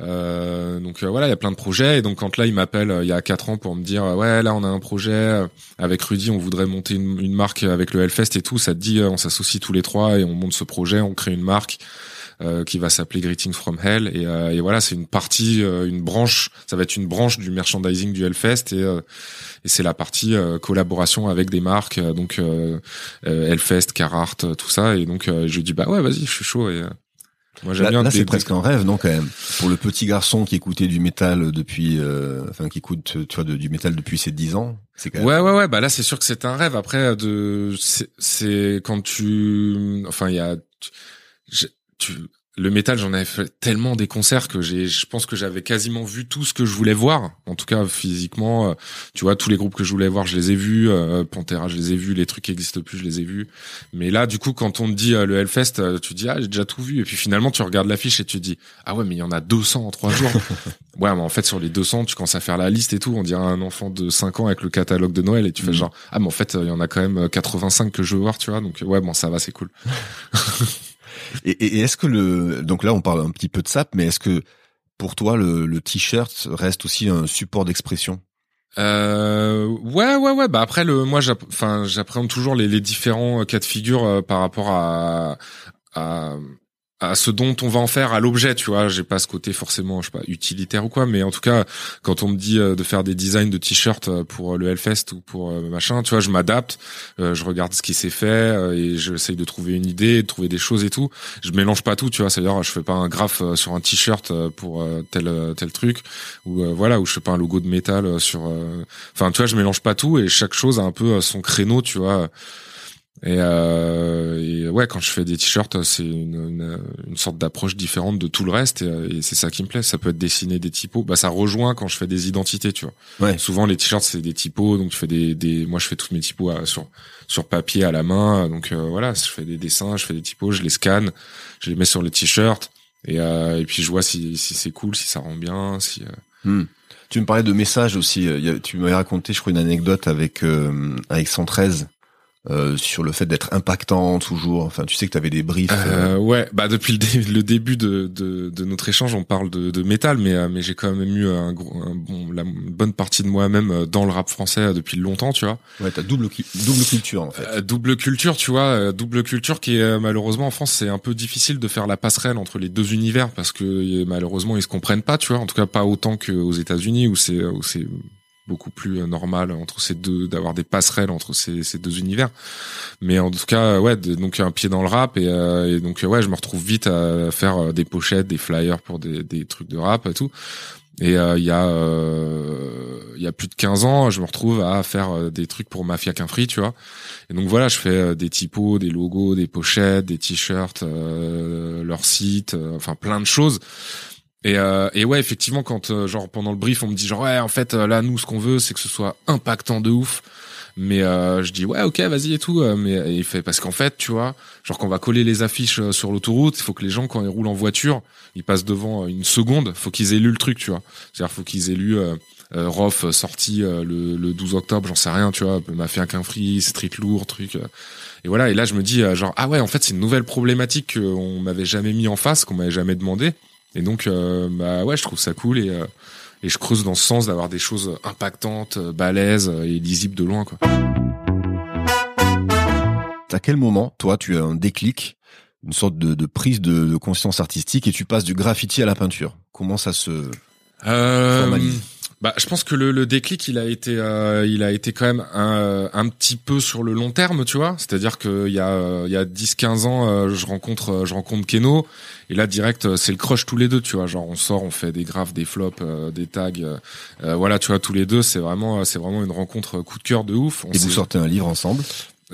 Euh, donc euh, voilà, il y a plein de projets. Et donc quand là, il m'appelle euh, il y a quatre ans pour me dire ouais là on a un projet avec Rudy, on voudrait monter une, marque avec le Hellfest et tout. Ça te dit on s'associe tous les trois et on monte ce projet, on crée une marque. qui va s'appeler Greetings from Hell et, et voilà c'est une partie une branche ça va être une branche du merchandising du Hellfest et, et c'est la partie collaboration avec des marques donc Hellfest Carhartt tout ça et donc je dis bah ouais vas-y je suis chaud et Moi, bien. Là, c'est presque un rêve, non, quand même, pour le petit garçon qui écoutait du métal depuis, euh, enfin, qui écoute, tu vois, du métal depuis ses 10 ans. C'est quand même... Ouais, ouais, ouais. Bah là, c'est sûr que c'est un rêve. Après, de, c'est quand tu, enfin, il y a, tu, le métal, j'en avais fait tellement des concerts que j'ai, je pense que j'avais quasiment vu tout ce que je voulais voir. En tout cas, physiquement, euh, tu vois, tous les groupes que je voulais voir, je les ai vus. Euh, Pantera, je les ai vus. Les trucs qui existent plus, je les ai vus. Mais là, du coup, quand on te dit euh, le Hellfest, euh, tu dis ah j'ai déjà tout vu. Et puis finalement, tu regardes l'affiche et tu te dis ah ouais, mais il y en a 200 en trois jours. *laughs* ouais, mais en fait, sur les 200, tu commences à faire la liste et tout. On dirait un enfant de 5 ans avec le catalogue de Noël et tu fais mm. genre ah mais en fait, il y en a quand même 85 que je veux voir, tu vois. Donc ouais, bon, ça va, c'est cool. *laughs* Et, et est-ce que le donc là on parle un petit peu de sap, mais est-ce que pour toi le, le t-shirt reste aussi un support d'expression? Euh, ouais, ouais, ouais. Bah après le, moi, enfin, j'appréhende toujours les, les, différents cas de figure euh, par rapport à, à à ce dont on va en faire, à l'objet, tu vois. J'ai pas ce côté forcément, je sais pas, utilitaire ou quoi, mais en tout cas, quand on me dit euh, de faire des designs de t-shirts euh, pour le Hellfest ou pour euh, machin, tu vois, je m'adapte, je regarde ce qui s'est fait et j'essaye de trouver une idée, de trouver des choses et tout. Je mélange pas tout, tu vois. C'est-à-dire, je fais pas un graphe sur un t-shirt pour tel tel truc ou voilà, ou je fais pas un logo de métal sur. Enfin, tu vois, je mélange pas tout et chaque chose a un peu son créneau, tu vois. Et, euh, et, ouais, quand je fais des t-shirts, c'est une, une, une, sorte d'approche différente de tout le reste, et, et c'est ça qui me plaît. Ça peut être dessiner des typos. Bah, ça rejoint quand je fais des identités, tu vois. Ouais. Souvent, les t-shirts c'est des typos, donc tu fais des, des, moi je fais toutes mes typos à, sur sur papier à la main. Donc euh, voilà, je fais des dessins, je fais des typos, je les scanne, je les mets sur les t-shirts, et et puis je vois si si c'est cool, si ça rend bien, si. Hmm. Tu me parlais de messages aussi. Tu m'avais raconté, je crois, une anecdote avec euh, avec 113 euh, sur le fait d'être impactant toujours Enfin, tu sais que tu avais des briefs. Euh... euh ouais, bah depuis le, le début de, de, de, notre échange, on parle de, de métal, mais euh, mais j'ai quand même eu un, gros, un bon, la bonne partie de moi-même dans le rap français depuis longtemps, tu vois. Ouais, t'as double double culture en fait. double culture, tu vois, double culture qui est malheureusement en France, c'est un peu difficile de faire la passerelle entre les deux univers parce que malheureusement ils se comprennent pas, tu vois. En tout cas, pas autant qu'aux États-Unis où c'est où c'est beaucoup plus euh, normal entre ces deux d'avoir des passerelles entre ces, ces, deux univers. Mais en tout cas ouais donc un pied dans le rap et, euh, et, donc ouais je me retrouve vite à faire euh, des pochettes des flyers pour des, des trucs de rap et tout. Et il y a il y a plus de 15 ans je me retrouve à faire des trucs pour Mafia qu'un free tu vois. Et donc voilà je fais des typos des logos des pochettes des t-shirts leur site enfin plein de choses et, euh, et ouais, effectivement, quand euh, genre pendant le brief, on me dit genre ouais, en fait, euh, là, nous, ce qu'on veut, c'est que ce soit impactant de ouf. Mais euh, je dis ouais, ok, vas-y et tout. Mais il fait parce qu'en fait, tu vois, genre quand on va coller les affiches sur l'autoroute, il faut que les gens quand ils roulent en voiture, ils passent devant une seconde. Faut qu'ils aient lu le truc, tu vois. C'est-à-dire faut qu'ils aient lu. Euh, Rof sorti le, le 12 octobre, j'en sais rien, tu vois, m'a fait un qu'un free, street lourd, truc. et voilà, et là je me dis genre ah ouais, en fait c'est une nouvelle problématique qu'on m'avait jamais mis en face, qu'on m'avait jamais demandé. Et donc, euh, bah ouais, je trouve ça cool et, euh, et je creuse dans ce sens d'avoir des choses impactantes, euh, balèzes et lisibles de loin, quoi. À quel moment, toi, tu as un déclic, une sorte de, de prise de, de, conscience artistique et tu passes du graffiti à la peinture? Comment ça se formalise? Bah, je pense que le, le déclic, il a été, euh, il a été quand même un, un petit peu sur le long terme, tu vois. C'est-à-dire qu'il y a, il y a 10-15 ans, euh, je rencontre, je rencontre Keno, et là direct, c'est le crush tous les deux, tu vois. Genre, on sort, on fait des graphes, des flops, euh, des tags, voilà, tu vois, tous les deux, c'est vraiment, c'est vraiment une rencontre coup de cœur de ouf. et vous sortez un livre ensemble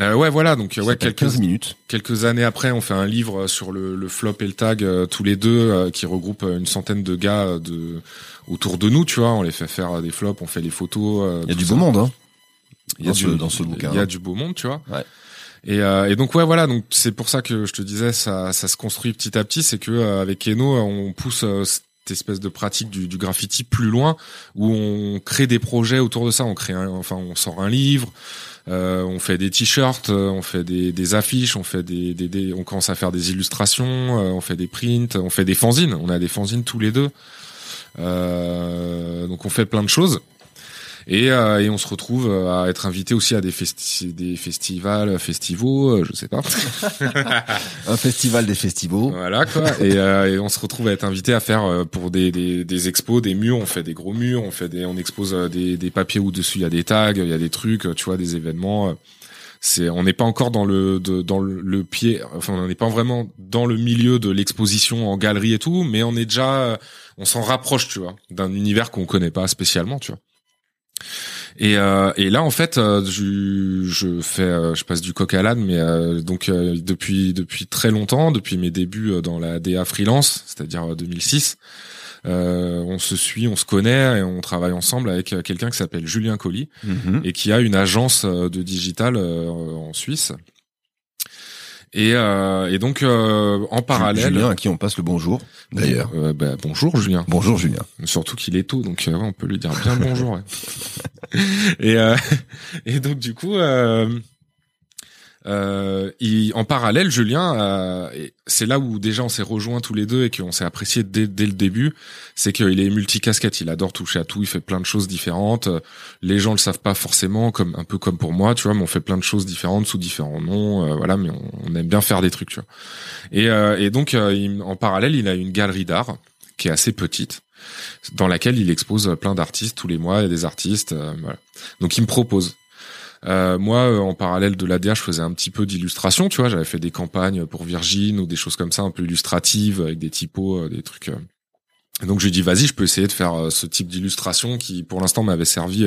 euh, ouais, voilà. Donc ouais, quelques 15 minutes. Quelques années après, on fait un livre sur le, le flop et le tag tous les deux, qui regroupe une centaine de gars de autour de nous, tu vois. On les fait faire des flops, on fait les photos. Euh, il y a du beau monde, hein. Il y a dans, du, ce, dans ce bouquin. Il y a du beau monde, tu vois. Ouais. Et, euh, et, donc ouais voilà donc c'est pour ça que je te disais ça ça se construit petit à petit c'est que euh, avec Eno on pousse euh, cette espèce de pratique du, du, graffiti plus loin où on crée des projets autour de ça on crée un, enfin on sort un livre euh, on fait des t-shirts on fait des, des, affiches on fait des, des, des, on commence à faire des illustrations on fait des prints on fait des fanzines on a des fanzines tous les deux euh, donc on fait plein de choses. Et, euh, et, on se retrouve à être invité aussi à des, festi des festivals, euh, je sais pas. *laughs* un festival des festivals. Voilà quoi. Et, euh, et, on se retrouve à être invité à faire pour des, des, des, expos, des murs. On fait des gros murs, on fait des, on expose des, des papiers où dessus il y a des tags, il y a des trucs, tu vois, des événements on n'est pas encore dans le dans le, pied enfin on n'est pas vraiment dans le milieu de l'exposition en galerie et tout mais on est déjà on s'en rapproche tu vois d'un univers qu'on connaît pas spécialement tu vois. Et, euh, et là en fait euh, je, je fais euh, je passe du coq à l'âne mais donc depuis depuis très longtemps depuis mes débuts dans la DA freelance c'est-à-dire 2006 euh, on se suit, on se connaît et on travaille ensemble avec euh, quelqu'un qui s'appelle Julien Colli mhm. et qui a une agence euh, de digital en Suisse. Et, et donc en parallèle, Julien à qui on passe le bonjour d'ailleurs. Bah, bonjour Julien. Bonjour Julien. Surtout qu'il est tôt, donc on peut lui dire bien bonjour. *laughs* et *laughs* et donc du coup, euh, en parallèle, Julien, euh, c'est là où déjà on s'est rejoints tous les deux et qu'on s'est apprécié dès, dès, le début, c'est qu'il est multicasquette, il adore toucher à tout, il fait plein de choses différentes. Les gens le savent pas forcément, comme un peu comme pour moi, tu vois, mais on fait plein de choses différentes sous différents noms, euh, voilà, mais on, aime bien faire des trucs, tu vois. Et, euh, et donc euh, en parallèle, il a une galerie d'art qui est assez petite dans laquelle il expose plein d'artistes tous les mois, il y a des artistes, voilà. Donc il me propose euh, moi, euh, en parallèle de l'ADR, je faisais un petit peu d'illustration, tu vois. J'avais fait des campagnes pour Virgin ou des choses comme ça, un peu illustratives, avec des typos, euh, des trucs. donc j'ai dit vas-y, je peux essayer de faire ce type d'illustration qui, pour l'instant, m'avait servi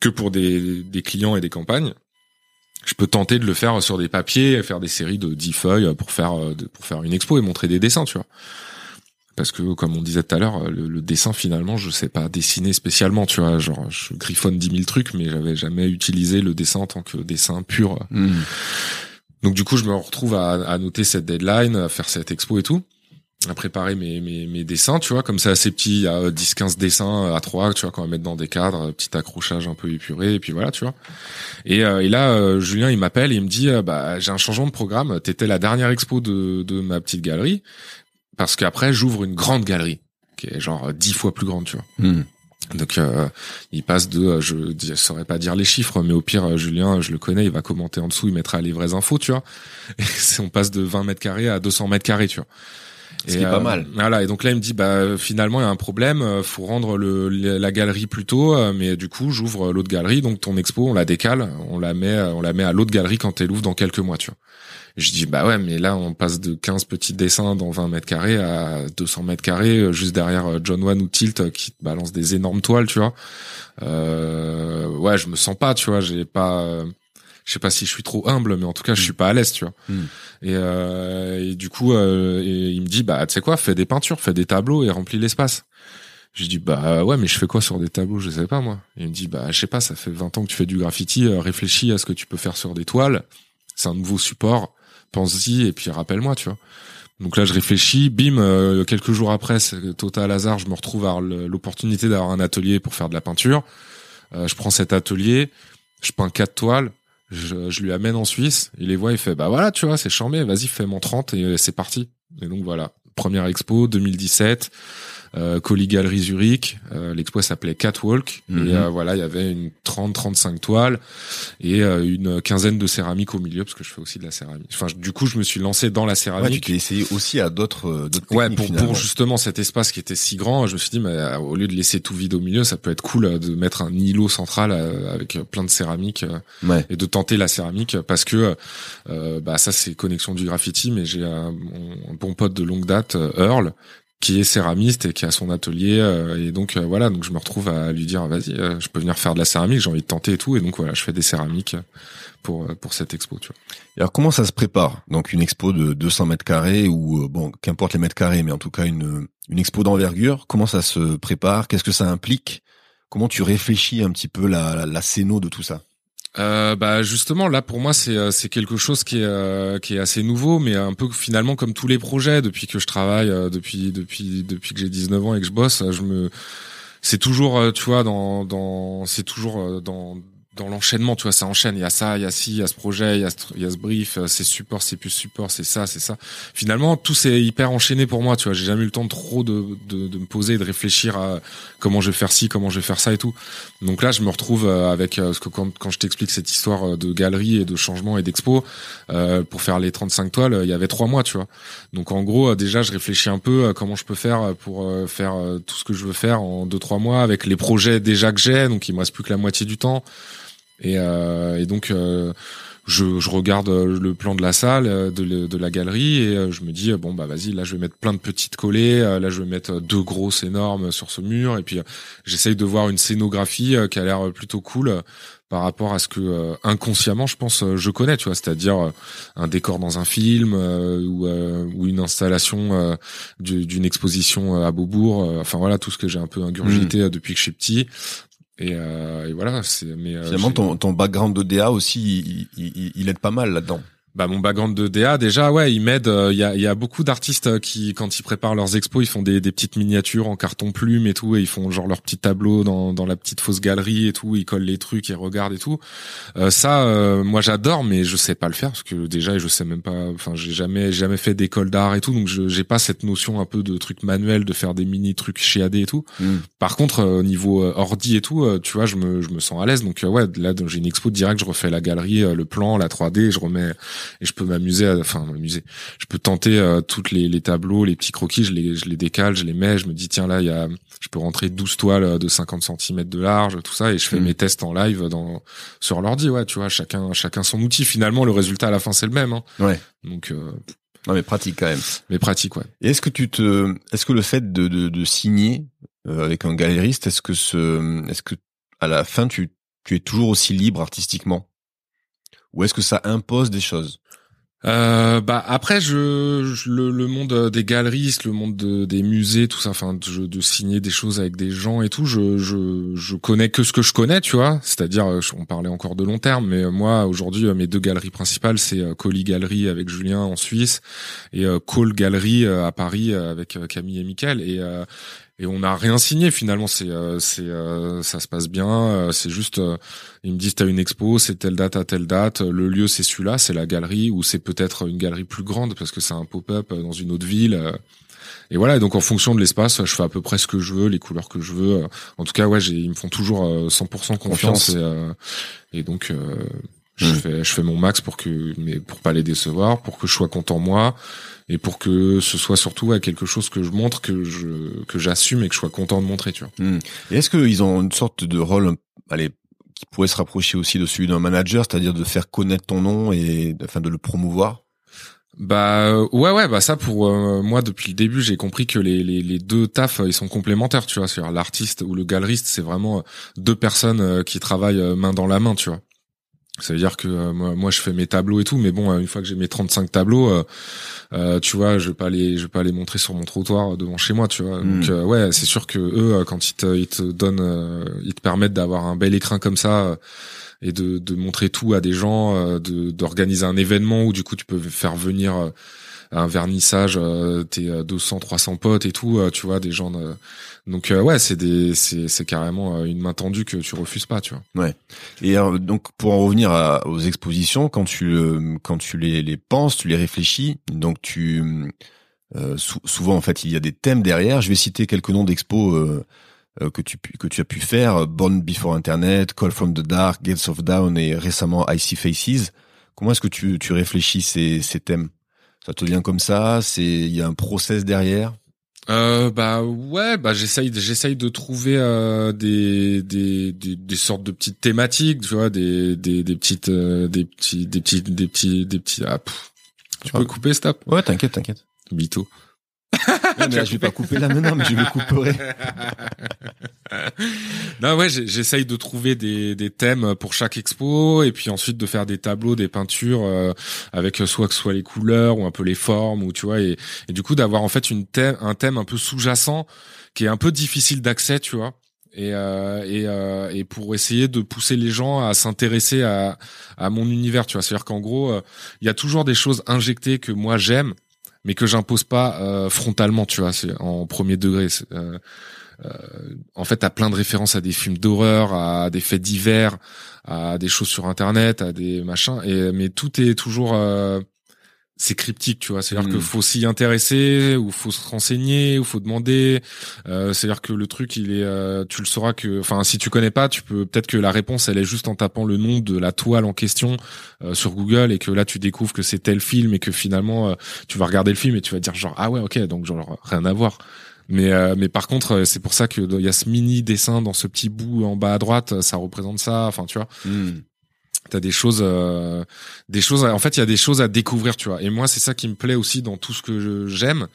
que pour des, des clients et des campagnes je peux tenter de le faire sur des papiers, faire des séries de 10 feuilles pour faire pour faire une expo et montrer des dessins, tu vois parce que comme on disait tout à l'heure, le, dessin finalement, je sais pas dessiner spécialement, tu vois, genre je griffonne dix mille trucs, mais j'avais jamais utilisé le dessin en tant que dessin pur. Hmm. Donc du coup, je me retrouve à, à, noter cette deadline, à faire cette expo et tout, à préparer mes, mes, mes dessins, tu vois, comme c'est assez petit, il y a 10-15 dessins à trois, tu vois, qu'on va mettre dans des cadres, petit accrochage un peu épuré, et puis voilà, tu vois. Et, euh, et là, euh, Julien, il m'appelle et il me dit, euh, bah j'ai un changement de programme, t'étais la dernière expo de, de ma petite galerie, parce qu'après j'ouvre une grande galerie qui est genre dix fois plus grande, tu vois. Hmm. Donc euh, il passe de, euh, je ne saurais pas dire les chiffres, mais au pire euh, Julien, je le connais, il va commenter en dessous, il mettra les vraies infos, tu vois. *laughs* Et on passe de 20 mètres carrés à 200 mètres carrés, tu vois. Ce qui est pas mal. Voilà. Et donc là, il me dit, bah finalement, il y a un problème. Faut rendre le, la galerie plus tôt, mais du coup, j'ouvre l'autre galerie. Donc ton expo, on la décale, on la met, on la met à l'autre galerie quand elle ouvre dans quelques mois, tu vois je dis bah ouais mais là on passe de 15 petits dessins dans 20 mètres carrés à 200 mètres carrés euh, juste derrière euh, John Wan ou Tilt euh, qui balance des énormes toiles tu vois. Euh, ouais je me sens pas tu vois. J'ai pas je sais pas si je suis trop humble mais en tout cas je suis pas à l'aise tu vois. Hmm. et, euh, et du coup euh, et il me dit bah tu sais quoi fais des peintures fais des tableaux et remplis l'espace. Je dis bah ouais mais je fais quoi sur des tableaux? Je sais pas moi. Il me dit bah je sais pas ça fait 20 ans que tu fais du graffiti réfléchis à ce que tu peux faire sur des toiles. C'est un nouveau support pense-y et puis rappelle-moi, tu vois. Donc là, je réfléchis, bim, euh, quelques jours après, total hasard, je me retrouve à l'opportunité d'avoir un atelier pour faire de la peinture. Euh, je prends cet atelier, je peins quatre toiles, je, je, lui amène en Suisse, il les voit, il fait, bah voilà, tu vois, c'est charmé, vas-y, fais mon 30 et c'est parti. Et donc voilà, première expo 2017 euh, Galerie Zurich. Euh, L'expo s'appelait Catwalk. Et mhm. euh, voilà, il y avait une 30-35 toiles et euh, une quinzaine de céramiques au milieu parce que je fais aussi de la céramique. Enfin, du coup, je me suis lancé dans la céramique. Ouais, tu t'es essayé aussi à d'autres Ouais, pour, pour justement cet espace qui était si grand, je me suis dit, mais au lieu de laisser tout vide au milieu, ça peut être cool de mettre un îlot central avec plein de céramique et de tenter la céramique parce que bah ça c'est connexion du graffiti, mais j'ai un, un, bon pote de longue date, Earl, qui est céramiste et qui a son atelier euh, et donc euh, voilà donc je me retrouve à lui dire vas-y euh, je peux venir faire de la céramique j'ai envie de tenter et tout et donc voilà je fais des céramiques pour pour cette expo tu vois. Alors comment ça se prépare? Donc une expo de 200 mètres carrés ou bon qu'importe les mètres carrés mais en tout cas une une expo d'envergure comment ça se prépare? Qu'est-ce que ça implique? Comment tu réfléchis un petit peu la la, la scéno de tout ça? Euh, bah justement là pour moi c'est euh, c'est quelque chose qui est euh, qui est assez nouveau mais un peu finalement comme tous les projets. Depuis que je travaille depuis depuis depuis que j'ai 19 ans et que je bosse je me c'est toujours tu vois dans dans c'est toujours dans dans l'enchaînement, tu vois, ça enchaîne. Il y a ça, il y a ci, il y a ce projet, il y a ce, il y a ce brief, euh, c'est support, c'est plus support, c'est ça, c'est ça. Finalement, tout s'est hyper enchaîné pour moi, tu vois. J'ai jamais eu le temps trop de, de, de, me poser et de réfléchir à comment je vais faire ci, comment je vais faire ça et tout. Donc là, je me retrouve euh, avec euh, ce que quand, quand je t'explique cette histoire de galerie et de changement et d'expo euh, pour faire les 35 toiles, il y avait trois mois, tu vois. Donc en gros, déjà, je réfléchis un peu à comment je peux faire pour faire tout ce que je veux faire en deux trois mois avec les projets déjà que j'ai. Donc il me reste plus que la moitié du temps. Et, euh, et donc euh, je, je regarde le plan de la salle, de, de la galerie, et je me dis bon bah vas-y, là je vais mettre plein de petites collées, là je vais mettre deux grosses énormes sur ce mur, et puis j'essaye de voir une scénographie qui a l'air plutôt cool par rapport à ce que euh, inconsciemment je pense euh, je connais tu vois c'est-à-dire euh, un décor dans un film ou, ou une installation d'une exposition à Beaubourg enfin voilà tout ce que j'ai un peu ingurgité hmm. depuis que je suis petit et, et voilà c'est mais finalement ton, ton background de DA aussi il, il, il aide pas mal là-dedans bah mon background de DA déjà ouais il m'aide euh, il y, a, y a beaucoup d'artistes euh, qui quand ils préparent leurs expos ils font des, des petites miniatures en carton plume et tout et ils font genre leur petit tableau dans, dans la petite fausse galerie et tout ils collent les trucs ils regardent et tout euh, ça euh, moi j'adore mais je sais pas le faire parce que déjà je sais même pas enfin j'ai jamais jamais fait d'école d'art et tout donc je j'ai pas cette notion un peu de truc manuel de faire des mini trucs chiadés et tout mm. par contre au niveau ordi et tout tu vois je me je me sens à l'aise donc ouais là j'ai une expo direct je refais la galerie le plan la 3D je remets et je peux m'amuser, enfin m'amuser. Je peux tenter euh, toutes les, les, tableaux, les petits croquis, je les, je les décale, je les mets, je me dis tiens là il y a, je peux rentrer 12 toiles euh, de 50 cm de large, tout ça, et je fais mm. mes tests en live dans sur l'ordi, ouais, tu vois, chacun chacun son outil. Finalement, le résultat à la fin c'est le même. Hein. Ouais. Donc euh, non mais pratique quand même. Mais pratique, ouais. Et est-ce que tu te, est-ce que le fait de, de, de signer avec un galériste, est-ce que ce, est-ce que à la fin tu, tu es toujours aussi libre artistiquement? Ou est-ce que ça impose des choses? Euh, bah après je, le, le, monde des galeristes le monde des musées tout ça enfin de, de, signer des choses avec des gens et tout je, je je connais que ce que je connais tu vois. C'est-à-dire euh, on parlait encore de long terme mais moi aujourd'hui euh, mes deux galeries principales c'est Colli Galerie avec Julien en Suisse et Cole Galerie à Paris avec Camille et Michael et et on n'a rien signé finalement. C'est euh, c'est euh, ça se passe bien euh, c'est juste ils me disent t'as une expo c'est telle date à telle date le lieu c'est celui-là c'est la galerie ou c'est peut-être une galerie plus grande parce que c'est un pop-up dans une autre ville et voilà et donc en fonction de l'espace je fais à peu près ce que je veux les couleurs que je veux en tout cas ouais j'ai ils me font toujours 100% confiance, Et, et, donc je mmh. fais je fais mon max pour que mais pour pas les décevoir pour que je sois content moi et pour que ce soit surtout à quelque chose que je montre, que je que j'assume et que je sois content de montrer, tu vois. Hmm. Et est-ce qu'ils ont une sorte de rôle, allez, qui pourrait se rapprocher aussi de celui d'un manager, c'est-à-dire de faire connaître ton nom et enfin de le promouvoir? Bah ouais ouais bah ça pour euh, moi depuis le début j'ai compris que les, les, les deux tafs ils sont complémentaires tu vois c'est l'artiste ou le galeriste c'est vraiment deux personnes euh, qui travaillent euh, main dans la main tu vois ça veut dire que euh, moi, moi, je fais mes tableaux et tout, mais bon, euh, une fois que j'ai mes 35 tableaux, euh, euh, tu vois, je vais pas les, je vais pas les montrer sur mon trottoir devant chez moi, tu vois. Donc hmm. ouais, c'est sûr que eux, quand ils te, ils te donnent, ils te permettent d'avoir un bel écran comme ça et de, de montrer tout à des gens, de d'organiser un événement où du coup tu peux faire venir un vernissage, tes 200, 300 potes et tout, tu vois, des gens. Donc euh, ouais, c'est des c'est carrément euh, une main tendue que tu refuses pas, tu vois. Ouais. Et donc pour en revenir aux expositions, quand tu quand tu les les penses, tu les réfléchis, donc tu euh, souvent en fait il y a des thèmes derrière. Je vais citer quelques noms d'expos que tu que tu as pu faire Born Before Internet, Call from the Dark, Gates of Down et récemment Icy Faces. Comment est-ce que tu tu réfléchis ces ces thèmes? Ça te vient comme ça? C'est il y a un process derrière? Euh, bah ouais, bah j'essaye, j'essaye de trouver euh, des, des, des, des sortes de petites thématiques, tu vois, des, des, des petites, euh, des petits, des petits, des petits, des petits. Ah, tu peux couper, stop? Ouais, t'inquiète, t'inquiète. Bito. *laughs* mais je vais pas couper là maintenant, mais je le couperai. *laughs* non, ouais, j'essaye de trouver des, des thèmes pour chaque expo et puis ensuite de faire des tableaux, des peintures euh, avec soit que soit les couleurs ou un peu les formes ou tu vois et, et du coup d'avoir en fait une thème, un thème un peu sous-jacent qui est un peu difficile d'accès, tu vois. Et, euh, et, euh, et pour essayer de pousser les gens à s'intéresser à, à mon univers, tu vois. C'est-à-dire qu'en gros, euh, il y a toujours des choses injectées que moi j'aime, mais que j'impose pas euh, frontalement, tu vois, en premier degré. Euh, euh, en fait, t'as plein de références à des films d'horreur, à des faits divers, à des choses sur Internet, à des machins, et mais tout est toujours euh, c'est cryptique, tu vois. C'est-à-dire qu'il mm. faut s'y intéresser, ou faut se renseigner, ou faut demander. Euh, c'est-à-dire que le truc, il est, euh, tu le sauras que, enfin, si tu connais pas, tu peux peut-être que la réponse, elle est juste en tapant le nom de la toile en question euh, sur Google, et que là, tu découvres que c'est tel film, et que finalement, euh, tu vas regarder le film et tu vas dire genre ah ouais, ok, donc genre rien à voir. Mais mais par contre, c'est pour ça que il y a ce mini dessin dans ce petit bout en bas à droite, ça représente ça. Enfin, tu vois. Mm. T'as des choses euh, des choses en fait il y a des choses à découvrir tu vois. Et moi c'est ça qui me plaît aussi dans tout ce que j'aime.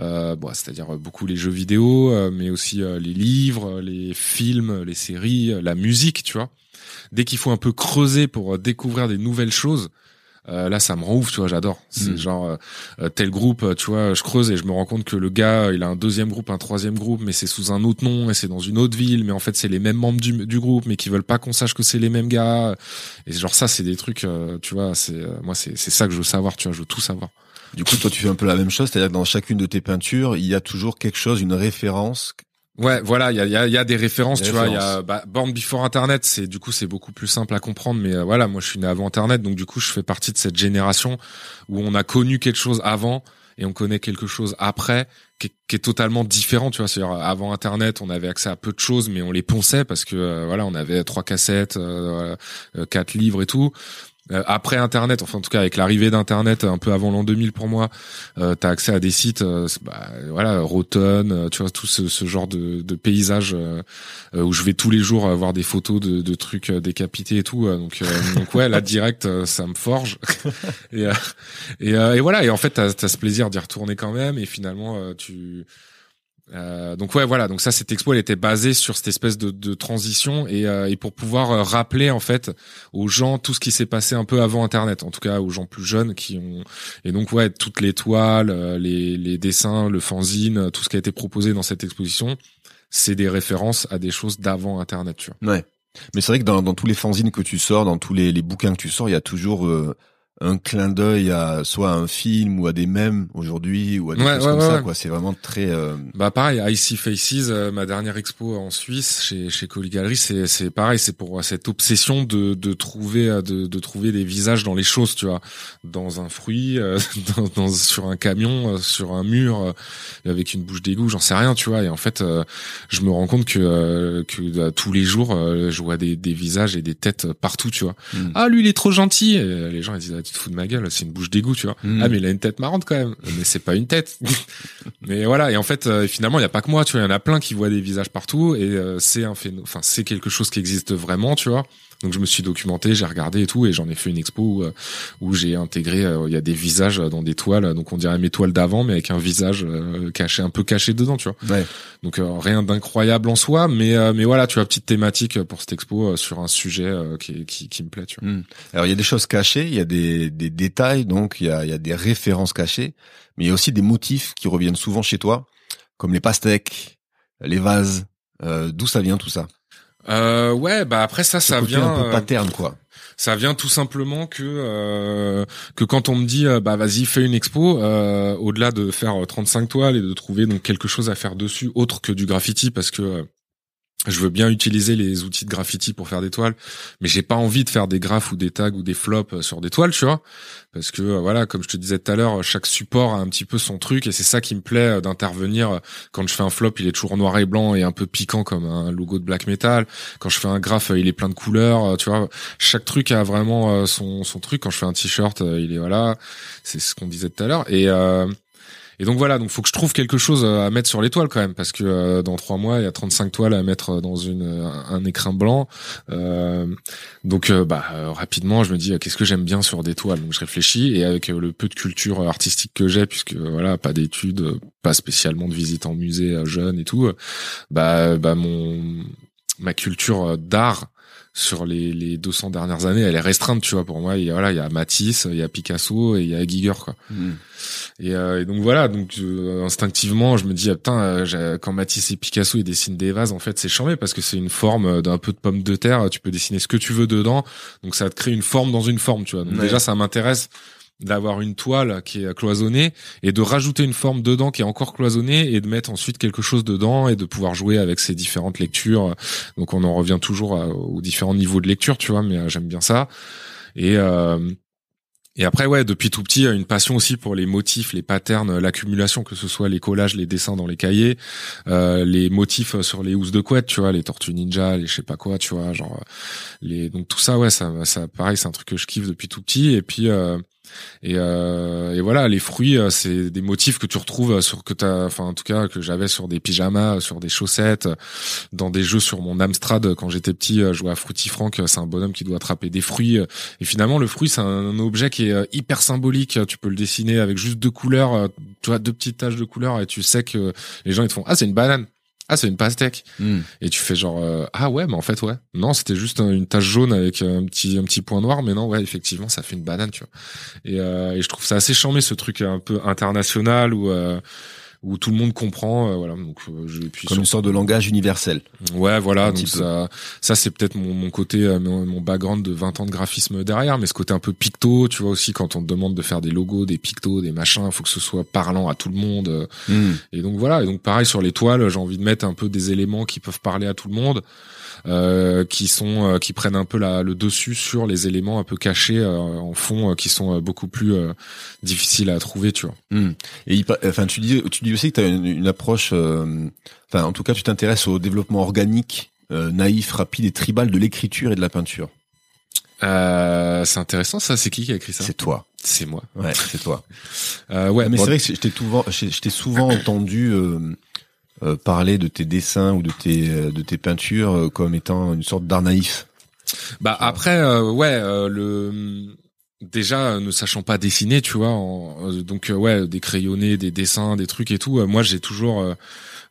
Euh, bon, c'est-à-dire beaucoup les jeux vidéo euh, mais aussi euh, les livres les films les séries la musique tu vois. Dès qu'il faut un peu creuser pour découvrir des nouvelles choses euh, là ça me rend ouf tu vois j'adore c'est Mm. genre euh, euh, tel groupe euh, tu vois je creuse et je me rends compte que le gars il a un deuxième groupe un troisième groupe mais c'est sous un autre nom et c'est dans une autre ville mais en fait c'est les mêmes membres du, du groupe mais qui veulent pas qu'on sache que c'est les mêmes gars et genre ça c'est des trucs euh, tu vois c'est euh, moi c'est c'est ça que je veux savoir tu vois je veux tout savoir Du coup, toi, tu fais un peu la même chose, c'est-à-dire que dans chacune de tes peintures, il y a toujours quelque chose, une référence. Ouais, voilà, il y a, y, a, y a des références, Des tu vois. Il y références. a bah, Born Before Internet, c'est du coup c'est beaucoup plus simple à comprendre, mais euh, voilà, moi je suis né avant Internet, donc du coup je fais partie de cette génération où on a connu quelque chose avant et on connaît quelque chose après qui est, qui est totalement différent, tu vois. C'est-à-dire avant Internet, on avait accès à peu de choses, mais on les ponçait parce que euh, voilà, on avait trois cassettes, euh, euh, quatre livres et tout. Euh, après Internet, enfin en tout cas avec l'arrivée d'Internet un peu avant l'an 2000 pour moi, euh, t'as accès à des sites, euh, bah, voilà, Rotten, euh, tu vois tout ce, ce genre de, de paysages euh, où je vais tous les jours euh, voir des photos de, de trucs décapités et tout. euh, donc, euh, *laughs* donc ouais, là direct, euh, ça me forge. *laughs* et, euh, et, et voilà, et en fait t'as as ce plaisir d'y retourner quand même, et finalement euh, tu euh, donc ouais voilà donc ça cette expo elle était basée sur cette espèce de, de transition et, euh, et pour pouvoir euh, rappeler en fait aux gens tout ce qui s'est passé un peu avant internet en tout cas aux gens plus jeunes qui ont et donc ouais toutes les toiles euh, les, les dessins le fanzine tout ce qui a été proposé dans cette exposition c'est des références à des choses d'avant internet tu vois Ouais. Mais c'est vrai que dans, dans tous les fanzines que tu sors, dans tous les, les bouquins que tu sors, il y a toujours euh, un clin d'œil à soit à un film ou à des mèmes aujourd'hui ou à des Ouais, choses ouais, comme ouais, ça. Quoi. C'est vraiment très. euh, Bah pareil, Icy Faces, euh, ma dernière expo en Suisse chez chez Colli Gallery, c'est c'est pareil, c'est pour euh, cette obsession de de trouver euh, de de trouver des visages dans les choses, tu vois, dans un fruit, euh, *laughs* dans, dans- sur un camion, euh, sur un mur euh, avec une bouche d'égout, j'en sais rien, tu vois. Et en fait, euh, je me rends compte que euh, que euh, tous les jours, euh, je vois des des visages et des têtes partout, tu vois. Mm. Ah lui il est trop gentil. Et les gens ils disent ah, tu te fous de ma gueule, c'est une bouche d'égout, tu vois. Mm. Ah mais il a une tête marrante quand même. Mais c'est pas une tête. *laughs* mais voilà et en fait euh, finalement il y a pas que moi, tu vois, il y en a plein qui voient des visages partout et euh, c'est un phénomène enfin c'est quelque chose qui existe vraiment, tu vois. Donc je me suis documenté, j'ai regardé et tout et j'en ai fait une expo où, euh, où j'ai intégré euh, il y a des visages dans des toiles donc on dirait mes toiles d'avant mais avec un visage euh, caché un peu caché dedans, tu vois. Ouais. Donc rien d'incroyable en soi mais euh, mais voilà, tu vois petite thématique pour cette expo sur un sujet qui, qui qui me plaît, tu vois. Mm. Alors il y a des choses cachées, il y a des, des détails, donc il y a, il y a des références cachées, mais il y a aussi des motifs qui reviennent souvent chez toi, comme les pastèques, les vases. Euh, D'où ça vient tout ça? Euh, ouais, bah après ça, Ce ça vient, un peu euh, pattern quoi. ça vient tout simplement que euh, que quand on me dit euh, bah vas-y fais une expo, euh, au-delà de faire euh, 35 toiles et de trouver donc quelque chose à faire dessus autre que du graffiti parce que je veux bien utiliser les outils de graffiti pour faire des toiles, mais j'ai pas envie de faire des graphes ou des tags ou des flops euh, sur des toiles, tu vois, parce que euh, voilà, comme je te disais tout à l'heure, chaque support a un petit peu son truc et c'est ça qui me plaît euh, d'intervenir. Quand je fais un flop, il est toujours noir et blanc et un peu piquant comme un logo de black metal. Quand je fais un graphe, il est plein de couleurs, tu vois. Chaque truc a vraiment son son truc. Quand je fais un t-shirt, il est voilà, c'est ce qu'on disait tout à l'heure et euh, et donc voilà, donc faut que je trouve quelque chose euh, à mettre sur les toiles quand même, parce que euh, dans trois mois il y a 35 toiles à mettre dans une un, un écrin blanc. Euh, donc euh, bah euh, rapidement je me dis euh, qu'est-ce que j'aime bien sur des toiles? Donc je réfléchis et avec euh, le peu de culture artistique que j'ai, puisque euh, voilà pas d'études, euh, pas spécialement de visite en musée euh, jeune et tout, euh, bah bah mon ma culture euh, d'art sur les, les 200 dernières années, elle est restreinte, tu vois. Pour moi, il y a, voilà, il y a Matisse, il y a Picasso et il y a Giger, quoi. Mm. Et, euh, et donc voilà, donc euh, instinctivement, je me dis ah, putain, euh, quand Matisse et Picasso ils dessinent des vases, en fait, c'est charmé parce que c'est une forme euh, d'un peu de pomme de terre. Tu peux dessiner ce que tu veux dedans, donc ça te crée une forme dans une forme, tu vois. Donc Ouais. déjà, ça m'intéresse d'avoir une toile qui est cloisonnée et de rajouter une forme dedans qui est encore cloisonnée et de mettre ensuite quelque chose dedans et de pouvoir jouer avec ces différentes lectures. Donc on en revient toujours aux différents niveaux de lecture, tu vois, mais euh, j'aime bien ça. Et euh, et après, ouais, depuis tout petit, une passion aussi pour les motifs, les patterns, l'accumulation, que ce soit les collages, les dessins dans les cahiers, euh, les motifs sur les housses de couette, tu vois, les tortues ninja, les je sais pas quoi, tu vois, genre les donc tout ça, ouais, ça, ça, pareil, c'est un truc que je kiffe depuis tout petit. Et puis, euh, Et, euh, et voilà, les fruits, euh, c'est des motifs que tu retrouves sur que t'as, enfin en tout cas que j'avais sur des pyjamas, sur des chaussettes, dans des jeux sur mon Amstrad quand j'étais petit, je jouais à Fruity Frank. C'est un bonhomme qui doit attraper des fruits. Et finalement, le fruit, c'est un, objet qui est hyper symbolique. Tu peux le dessiner avec juste deux couleurs, tu vois, deux petites taches de couleurs, et tu sais que les gens ils te font ah c'est une banane ah c'est une pastèque hmm. et tu fais genre euh, ah ouais mais en fait ouais. Non c'était juste une tache jaune avec un petit un petit point noir mais non ouais effectivement ça fait une banane tu vois. Et, euh, et je trouve ça assez charmé ce truc un peu international où euh, où tout le monde comprend euh, voilà. Donc euh, je puis comme une sorte de langage universel. Ouais voilà. Donc ça ça c'est peut-être mon, mon côté euh, mon, background de 20 ans de graphisme derrière mais ce côté un peu picto tu vois aussi quand on te demande de faire des logos des pictos des machins faut que ce soit parlant à tout le monde hmm. et donc voilà. Et donc pareil sur les toiles j'ai envie de mettre un peu des éléments qui peuvent parler à tout le monde qui sont euh, qui prennent un peu la, le dessus sur les éléments un peu cachés euh, en fond qui sont beaucoup plus difficiles à trouver tu vois hmm. et enfin tu dis tu dis aussi que tu as une, une approche enfin en tout cas tu t'intéresses au développement organique naïf rapide et tribal de l'écriture et de la peinture euh, c'est intéressant ça. C'est qui qui a écrit ça? C'est toi. C'est moi. Ouais, c'est toi. euh, ouais. Mais c'est vrai que je t'ai souvent, je t'ai souvent entendu euh, parler de tes dessins ou de tes euh, de tes peintures euh, comme étant une sorte d'art naïf Bah après, ouais, le déjà ne sachant pas dessiner, tu vois, donc ouais, des crayonnés, des dessins, des trucs et tout. moi, j'ai toujours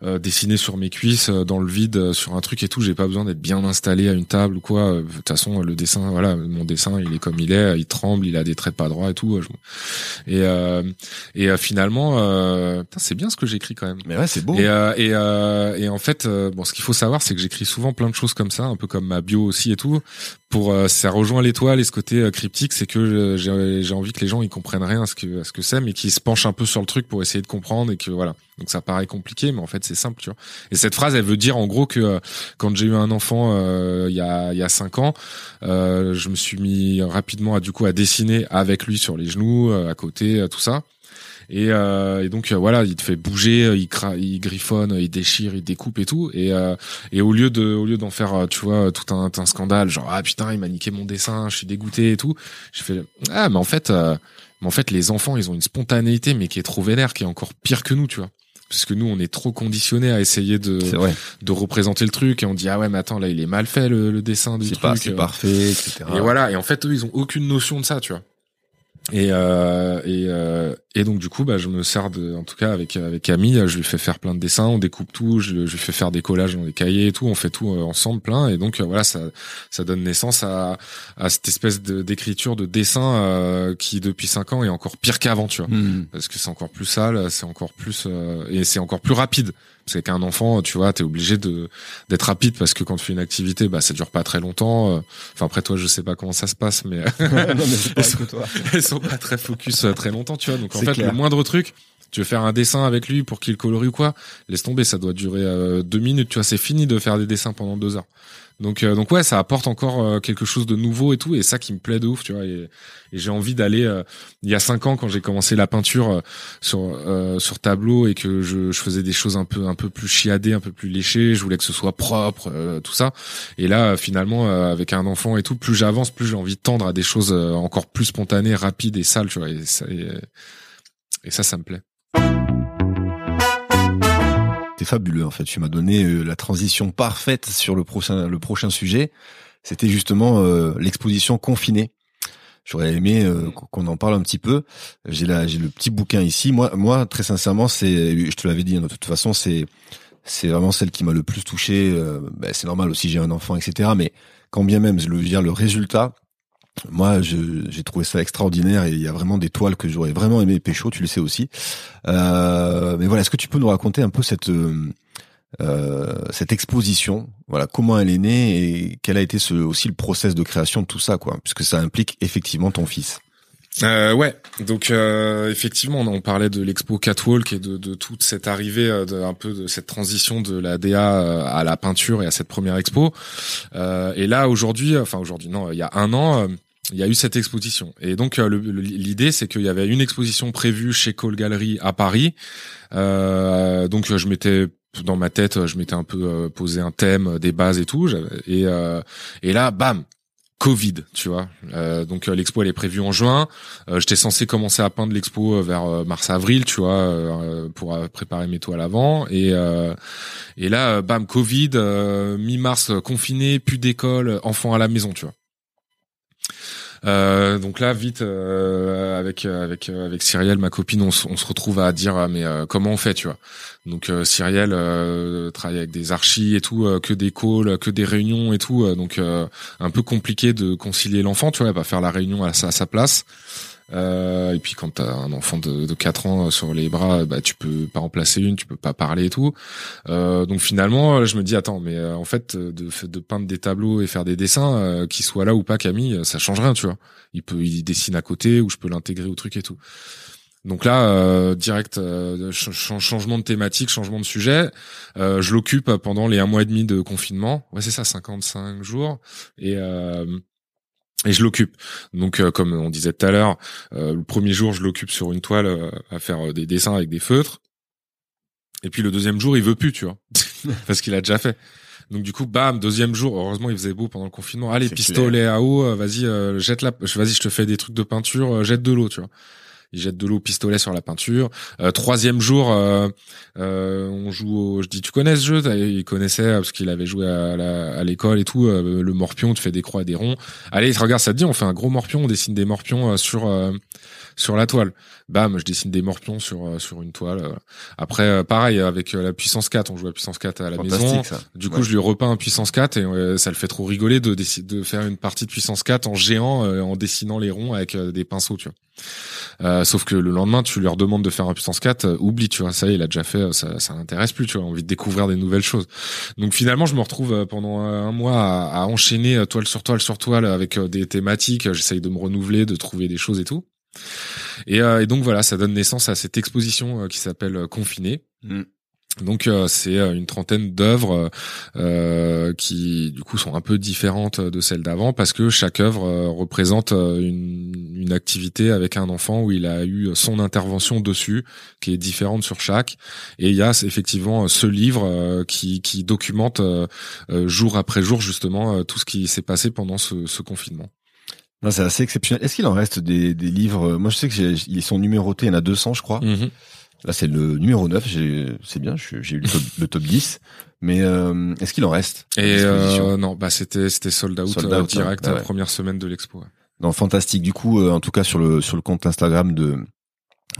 euh, dessiner sur mes cuisses euh, dans le vide euh, sur un truc et tout. J'ai pas besoin d'être bien installé à une table ou quoi. De toute façon le dessin voilà mon dessin il est comme il est. Il tremble il a des traits pas droits et tout et et finalement c'est bien ce que j'écris quand même. Mais ouais c'est beau. Et et, et en fait bon ce qu'il faut savoir c'est que j'écris souvent plein de choses comme ça un peu comme ma bio aussi et tout. Pour ça rejoint l'étoile et ce côté cryptique c'est que j'ai j'ai envie que les gens ils comprennent rien à ce que à ce que c'est mais qu'ils se penchent un peu sur le truc pour essayer de comprendre et que voilà. Donc ça paraît compliqué, mais en fait c'est simple, tu vois. Et cette phrase, elle veut dire en gros que euh, quand j'ai eu un enfant euh, il y a il y a cinq ans, euh, je me suis mis rapidement à du coup à dessiner avec lui sur les genoux, à côté, tout ça. Et, et donc voilà, il te fait bouger, il, cra il griffonne, il déchire, il découpe et tout. Et, et au lieu de, au lieu d'en faire, tu vois, tout un, un scandale, genre ah putain, il m'a niqué mon dessin, je suis dégoûté et tout. Je fais ah mais en fait, mais en fait les enfants, ils ont une spontanéité mais qui est trop vénère, qui est encore pire que nous, tu vois parce que nous on est trop conditionnés à essayer de de représenter le truc et on dit ah ouais mais attends là il est mal fait le, dessin du truc c'est parfait etc et voilà. Et en fait eux ils ont aucune notion de ça tu vois et euh, et, euh, et donc du coup bah je me sers de en tout cas avec avec Camille je lui fais faire plein de dessins on découpe tout je, je lui fais faire des collages dans des cahiers et tout on fait tout euh, ensemble plein. Et donc euh, voilà ça ça donne naissance à à cette espèce de d'écriture de dessin euh, qui depuis cinq ans est encore pire qu'avant tu vois. Mmh. parce que c'est encore plus sale c'est encore plus et c'est encore plus rapide parce qu'un enfant, tu vois, t'es obligé de d'être rapide parce que quand tu fais une activité, bah ça dure pas très longtemps. Euh. Enfin après toi, je sais pas comment ça se passe, mais, *laughs* non, mais *laughs* elles, sont, toi. *laughs* elles sont pas très focus euh, très longtemps, tu vois. Donc en fait, le moindre truc, tu veux faire un dessin avec lui pour qu'il colorie ou quoi, laisse tomber, ça doit durer euh, deux minutes, tu vois. C'est fini de faire des dessins pendant deux heures. Donc, euh, donc ouais, ça apporte encore euh, quelque chose de nouveau et tout, et ça qui me plaît de ouf, tu vois. Et, j'ai envie d'aller. Euh, il y a cinq ans, quand j'ai commencé la peinture sur sur tableau et que je, je, faisais des choses un peu un peu plus chiadées, un peu plus léchées, je voulais que ce soit propre, tout ça. Et là, finalement, avec un enfant et tout, plus j'avance, plus j'ai envie de tendre à des choses encore plus spontanées, rapides et sales, tu vois. Et ça, et ça, ça me plaît fabuleux en fait. Tu m'as donné euh, la transition parfaite sur le prochain le prochain sujet. C'était justement euh, l'exposition confinée. J'aurais aimé euh, qu'on en parle un petit peu. J'ai là j'ai le petit bouquin ici. Moi moi très sincèrement c'est je te l'avais dit hein, de toute façon c'est c'est vraiment celle qui m'a le plus touché. Ben, c'est normal aussi j'ai un enfant etc. Mais quand bien même je veux dire le résultat moi, j'ai trouvé ça extraordinaire et il y a vraiment des toiles que j'aurais vraiment aimé pécho, tu le sais aussi. Euh, mais voilà, est-ce que tu peux nous raconter un peu cette euh, euh, cette exposition? Voilà, comment elle est née et quel a été ce, aussi le process de création de tout ça, quoi, puisque ça implique effectivement ton fils. Euh, ouais, donc euh, effectivement, on parlait de l'expo Catwalk et de, de toute cette arrivée, euh, de, un peu de cette transition de la DA euh, à la peinture et à cette première expo. Euh, et là, aujourd'hui, enfin aujourd'hui, non, il y a un an, il y a eu cette exposition. Et donc l'idée, c'est qu'il y avait une exposition prévue chez Cole Gallery à Paris. donc je m'étais dans ma tête, je m'étais un peu posé un thème, des bases et tout. Et, et là, bam, Covid, tu vois. Euh, donc euh, l'expo elle est prévue en juin. Euh, J'étais censé commencer à peindre l'expo euh, vers mars-avril, tu vois, pour préparer mes toiles avant. Et et là, bam, Covid, mi-mars confiné, plus d'école, enfants à la maison, tu vois. Euh, donc là, vite euh, avec avec avec Cyrielle, ma copine, on, on se retrouve à dire ah, mais euh, comment on fait, tu vois? Donc Cyrielle travaille avec des archis et tout, que des calls, que des réunions et tout, donc un peu compliqué de concilier l'enfant, tu vois, pas faire la réunion à à sa place. Euh, et puis quand t'as un enfant de, de 4 ans euh, sur les bras, bah tu peux pas en placer une, tu peux pas parler et tout. Euh, donc finalement, je me dis attends, mais euh, en fait de, de peindre des tableaux et faire des dessins, euh, qu'il soit là ou pas Camille, ça change rien, tu vois. Il peut, il dessine à côté ou je peux l'intégrer au truc et tout. Donc là, euh, direct changement de thématique, changement de sujet. je l'occupe pendant les un mois et demi de confinement. Ouais, c'est ça, 55 jours. Et et je l'occupe. Donc, euh, comme on disait tout à l'heure, euh, le premier jour, je l'occupe sur une toile euh, à faire des dessins avec des feutres. Et puis le deuxième jour, il veut plus, tu vois, *laughs* parce qu'il a déjà fait. Donc du coup, bam, deuxième jour. Heureusement, il faisait beau pendant le confinement. Allez, pistolet à eau, vas-y, jette la, vas-y, je te fais des trucs de peinture, jette de l'eau, tu vois il jette de l'eau pistolet sur la peinture. Euh, troisième jour, euh, euh, on joue au, je dis tu connais ce jeu? Il connaissait parce qu'il avait joué à l'école et tout. le morpion, tu fais des croix et des ronds. Allez, regarde, ça te dit, on fait un gros morpion, on dessine des morpions sur sur la toile. Bam, je dessine des morpions sur sur une toile. Après, pareil avec la puissance 4, on joue à puissance 4 à la maison. Du coup, je lui repeins un puissance 4 et ça le fait trop rigoler de de faire une partie de puissance 4 en géant en dessinant les ronds avec des pinceaux, tu vois. Euh, sauf que le lendemain, tu leur demandes de faire un puissance 4, euh, oublie, tu vois, ça y est, il a déjà fait, ça, ça n'intéresse plus, tu vois, envie de découvrir des nouvelles choses. Donc finalement, je me retrouve euh, pendant un mois à, à enchaîner toile sur toile sur toile avec des thématiques. J'essaye de me renouveler, de trouver des choses et tout. Et, et donc voilà, ça donne naissance à cette exposition qui s'appelle Confiné. Mm. Donc euh, c'est euh, une trentaine d'œuvres euh, qui du coup sont un peu différentes de celles d'avant parce que chaque œuvre représente une, une, activité avec un enfant où il a eu son intervention dessus qui est différente sur chaque et il y a effectivement ce livre qui, qui documente jour après jour justement tout ce qui s'est passé pendant ce, ce confinement. C'est assez exceptionnel. Est-ce qu'il en reste des, des livres? Moi je sais que ils sont numérotés, il y en a 200 je crois. Mm-hmm. Là, c'est le numéro 9, c'est bien, j'ai eu le top, le top 10. Mais euh, est-ce qu'il en reste Et euh, non, bah c'était c'était sold out, sold euh, direct la première semaine de l'expo. Ouais. Non, fantastique. Du coup, en tout cas sur le sur le compte Instagram de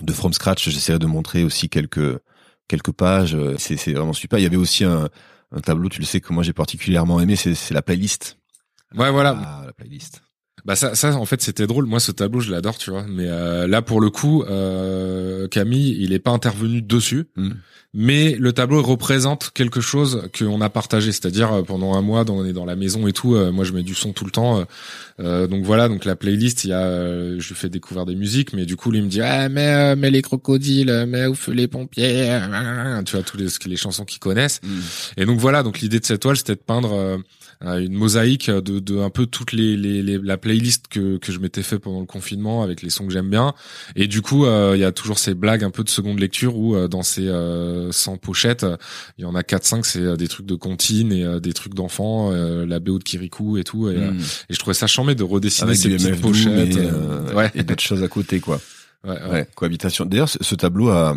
de From Scratch, j'essaierai de montrer aussi quelques quelques pages. C'est c'est vraiment super. Il y avait aussi un, un tableau, tu le sais que moi j'ai particulièrement aimé, c'est la playlist. Ouais, voilà. Ah, la playlist. Bah ça, ça en fait c'était drôle. Moi ce tableau je l'adore, tu vois. Mais euh, là pour le coup, euh, Camille il est pas intervenu dessus. Mm. Mais le tableau représente quelque chose qu'on a partagé, c'est-à-dire euh, pendant un mois, on est dans la maison et tout. moi, je mets du son tout le temps, donc voilà. Donc la playlist, il y a, je lui fais découvrir des musiques, mais du coup, lui il me dit, ah mais mais les crocodiles, mais où les pompiers, tu vois tous les les chansons qu'ils connaissent. Mm. Et donc voilà. Donc l'idée de cette toile, c'était de peindre une mosaïque de, de un peu toutes les, les, les, la playlist que, que je m'étais fait pendant le confinement avec les sons que j'aime bien et du coup euh, il y a toujours ces blagues un peu de seconde lecture où euh, dans ces euh, 100 pochettes il y en a 4 5 c'est euh, des trucs de comptine et des trucs d'enfants la BO de Kirikou et tout et, hmm. et je trouvais ça charmé de redessiner ces petites pochettes et, ouais. et d'autres choses à côté quoi *laughs* ouais, ouais. cohabitation d'ailleurs ce tableau a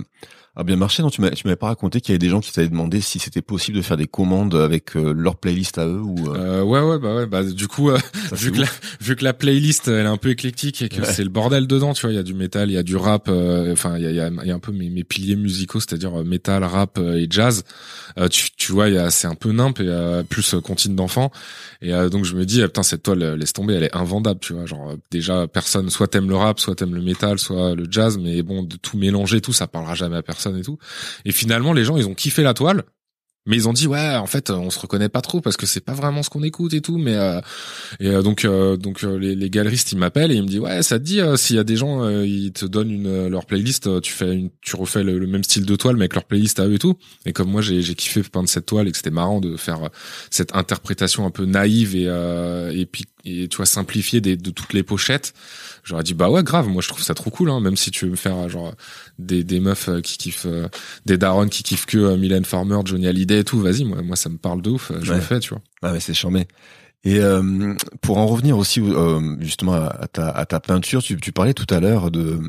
a bien marché. Non, tu m'avais, tu m'avais pas raconté qu'il y avait des gens qui t'avaient demandé si c'était possible de faire des commandes avec euh, leur playlist à eux ou. Euh... euh ouais, ouais, bah ouais, bah du coup, euh, vu que la, vu que la playlist elle est un peu éclectique et que c'est le bordel dedans, tu vois, il y a du métal, il y a du rap, enfin il y a, y, a, y a un peu mes, mes piliers musicaux, c'est-à-dire métal, rap et jazz. tu, tu vois, il y a c'est un peu nimp et plus contine d'enfants. Et donc je me dis, ah, putain cette toile laisse tomber, elle est invendable, tu vois. Genre déjà personne, soit t'aimes le rap, soit t'aimes le métal, soit le jazz, mais bon de tout mélanger, tout ça parlera jamais à personne et tout. Et finalement, les gens, ils ont kiffé la toile. Mais ils ont dit ouais en fait on se reconnaît pas trop parce que c'est pas vraiment ce qu'on écoute et tout mais euh, et euh, donc euh, donc les, les, galeristes ils m'appellent et ils me disent ouais ça te dit s'il y a des gens ils te donnent une leur playlist tu fais une tu refais le, même style de toile mais avec leur playlist à eux et tout et comme moi j'ai j'ai kiffé peindre cette toile et que c'était marrant de faire cette interprétation un peu naïve et et puis et tu vois simplifiée de toutes les pochettes j'aurais dit bah ouais grave moi je trouve ça trop cool hein, même si tu veux me faire genre des, des meufs euh, qui kiffent euh, des darons qui kiffent que euh, Mylène Farmer Johnny Hallyday et tout vas-y moi moi ça me parle de ouf je le fais tu vois. Ah ouais c'est charmé. Et euh, pour en revenir aussi euh, justement à ta, à ta peinture, tu, tu parlais tout à l'heure de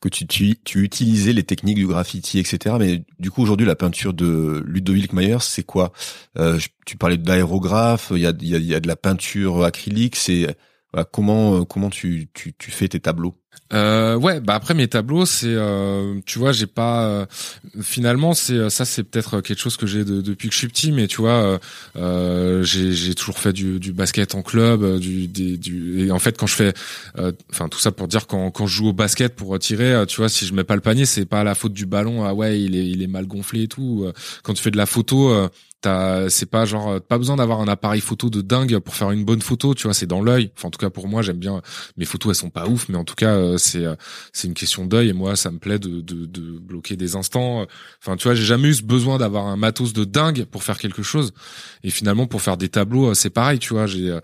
que tu, tu, utilisais les techniques du graffiti, etc. Mais du coup, aujourd'hui, la peinture de Ludovic Myers, c'est quoi? Euh, Tu parlais d'aérographe, il y a, y, a, y a de la peinture acrylique. C'est comment comment tu, tu, tu fais tes tableaux? Euh, ouais, bah après mes tableaux, c'est, euh, tu vois, j'ai pas. Euh, finalement, c'est ça, c'est peut-être quelque chose que j'ai depuis que je suis petit, mais tu vois, euh, j'ai toujours fait du, du, basket en club, du, du, et en fait, quand je fais, enfin tout ça pour dire quand quand je joue au basket pour tirer, tu vois, si je mets pas le panier, c'est pas la faute du ballon. Ah ouais, il est il est mal gonflé et tout. Quand tu fais de la photo, c'est pas genre pas besoin d'avoir un appareil photo de dingue pour faire une bonne photo tu vois c'est dans l'œil enfin en tout cas pour moi j'aime bien mes photos elles sont pas ouf mais en tout cas euh, c'est euh, c'est une question d'œil et moi ça me plaît de, de, de bloquer des instants enfin tu vois j'ai jamais eu ce besoin d'avoir un matos de dingue pour faire quelque chose et finalement pour faire des tableaux euh, c'est pareil tu vois j'ai